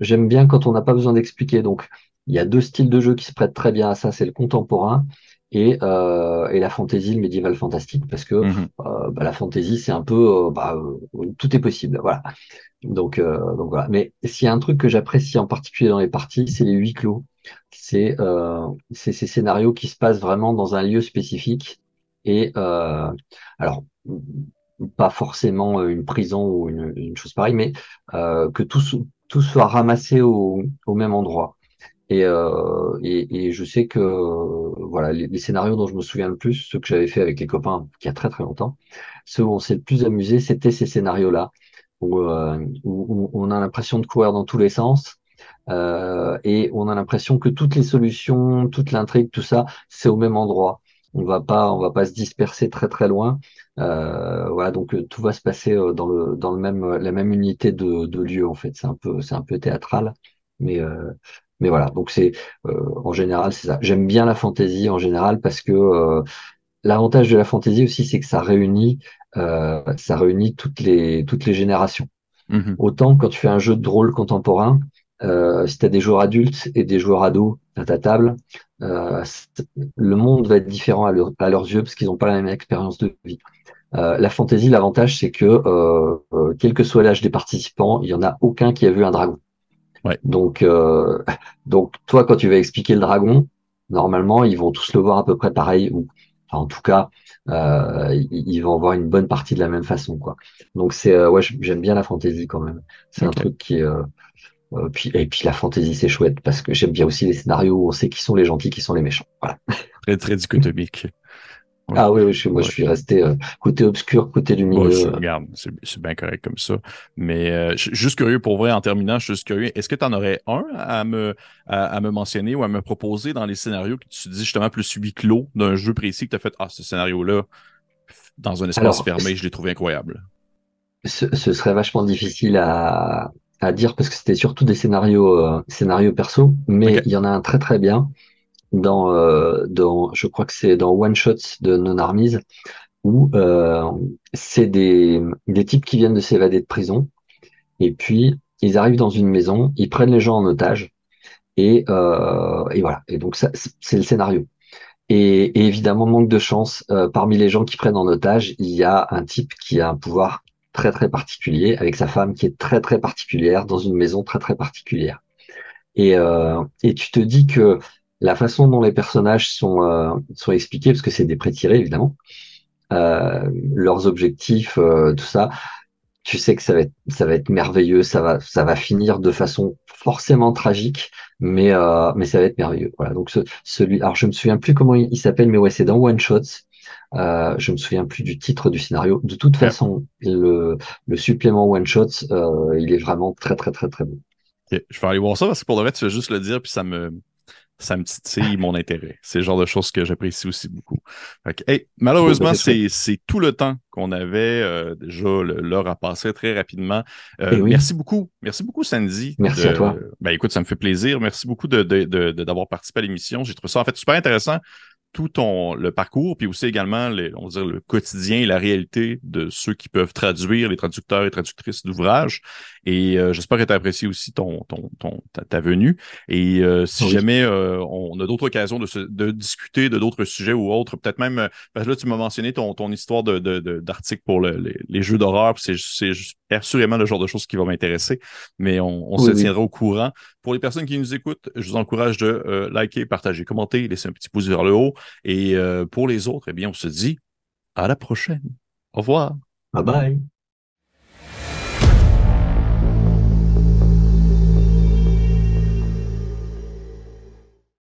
j'aime bien quand on n'a pas besoin d'expliquer. Donc il y a deux styles de jeu qui se prêtent très bien à ça. C'est le contemporain et, euh, et la fantasy, le médiéval fantastique, parce que mmh. euh, bah, la fantasy, c'est un peu, euh, bah, tout est possible, voilà. Donc, euh, donc voilà. Mais s'il y a un truc que j'apprécie en particulier dans les parties, c'est les huis clos. C'est euh, ces scénarios qui se passent vraiment dans un lieu spécifique. Et euh, alors, pas forcément une prison ou une, une chose pareille, mais euh, que tout, tout soit ramassé au, au même endroit. Et, euh, et, et, je sais que voilà les, scénarios dont je me souviens le plus, ceux que j'avais fait avec les copains il y a très très longtemps, ceux où on s'est le plus amusé, c'était ces scénarios-là où, euh, où, on a l'impression de courir dans tous les sens. Euh, et on a l'impression que toutes les solutions, toute l'intrigue, tout ça, c'est au même endroit. On va pas, on va pas se disperser très très loin. Euh, voilà, donc euh, tout va se passer euh, dans le dans le même la même unité de, de lieu en fait. C'est un peu c'est un peu théâtral, mais euh, mais voilà. Donc c'est en général c'est ça. J'aime bien la fantaisie en général parce que l'avantage de la fantaisie aussi c'est que ça réunit euh, ça réunit toutes les, toutes les générations. Mm-hmm. Autant quand tu fais un jeu de rôle contemporain, euh, si tu as des joueurs adultes et des joueurs ados à ta table, euh, le monde va être différent à, leur, à leurs yeux parce qu'ils n'ont pas la même expérience de vie. la fantasy, l'avantage, c'est que quel que soit l'âge des participants, il y en a aucun qui a vu un dragon. Ouais. Donc, donc toi, quand tu vas expliquer le dragon, normalement, ils vont tous le voir à peu près pareil, ou en tout cas, euh, ils vont voir une bonne partie de la même façon, quoi. Donc c'est, euh, ouais, j'aime bien la fantaisie quand même. C'est un truc qui euh, euh, puis et puis la fantaisie c'est chouette parce que j'aime bien aussi les scénarios où on sait qui sont les gentils, qui sont les méchants. Voilà. Très très dichotomique. Ah oui, oui je, moi je suis resté euh, côté obscur, côté lumineux. Ouais, regarde, c'est bien correct comme ça. Mais euh, juste curieux pour vrai, en terminant, je suis juste curieux, est-ce que tu en aurais un à me, à, me mentionner ou à me proposer dans les scénarios que tu dis justement plus huis clos d'un jeu précis que tu as fait, ah, ce scénario-là, dans un espace fermé, je l'ai trouvé incroyable? Ce, ce, serait vachement difficile à, à dire parce que c'était surtout des scénarios, euh, scénarios perso, mais il y en a un très très bien dans, euh, dans je crois que c'est dans One Shots de Non Armies, où euh, c'est des, des types qui viennent de s'évader de prison, et puis ils arrivent dans une maison, ils prennent les gens en otage, et, euh, et voilà. Et donc ça, c'est le scénario. Et, évidemment, manque de chance, euh, parmi les gens qui prennent en otage, il y a un type qui a un pouvoir très très particulier, avec sa femme qui est très très particulière, dans une maison très très particulière. Et, euh, et tu te dis que la façon dont les personnages sont, euh, sont expliqués, parce que c'est des pré-tirés évidemment, euh, leurs objectifs, euh, tout ça, tu sais que ça va être, ça va être merveilleux, ça va, ça va finir de façon forcément tragique, mais, euh, mais ça va être merveilleux. Voilà. Donc ce, celui, alors je me souviens plus comment il, s'appelle, mais ouais, c'est dans One Shots. Euh, je me souviens plus du titre du scénario. De toute façon, le, le supplément One Shots, euh, il est vraiment très très très très bon. Je vais aller voir ça parce que pour le vrai, tu veux juste le dire, puis ça me, ça me titille mon intérêt. C'est le genre de choses que j'apprécie aussi beaucoup. malheureusement, c'est tout le temps qu'on avait euh, déjà l'heure à passer très rapidement. Euh, eh merci beaucoup. Merci beaucoup, Sandy. Merci à toi. Ben, écoute, ça me fait plaisir. Merci beaucoup d'avoir de, de, de, participé à l'émission. J'ai trouvé ça en fait super intéressant tout ton le parcours, puis aussi également les, on va dire, le quotidien et la réalité de ceux qui peuvent traduire, les traducteurs et traductrices d'ouvrages. Et euh, j'espère que tu as apprécié aussi ton, ton, ton ta, venue. Et euh, si jamais euh, on a d'autres occasions de, se, de discuter de d'autres sujets ou autres, peut-être même, parce que là, tu m'as mentionné ton, ton histoire de, d'article pour les, jeux d'horreur, c'est, c'est assurément le genre de choses qui va m'intéresser, mais on, on se tiendra au courant. Pour les personnes qui nous écoutent, je vous encourage de liker, partager, commenter, laisser un petit pouce vers le haut. Et pour les autres, eh bien, on se dit à la prochaine. Au revoir. Bye bye.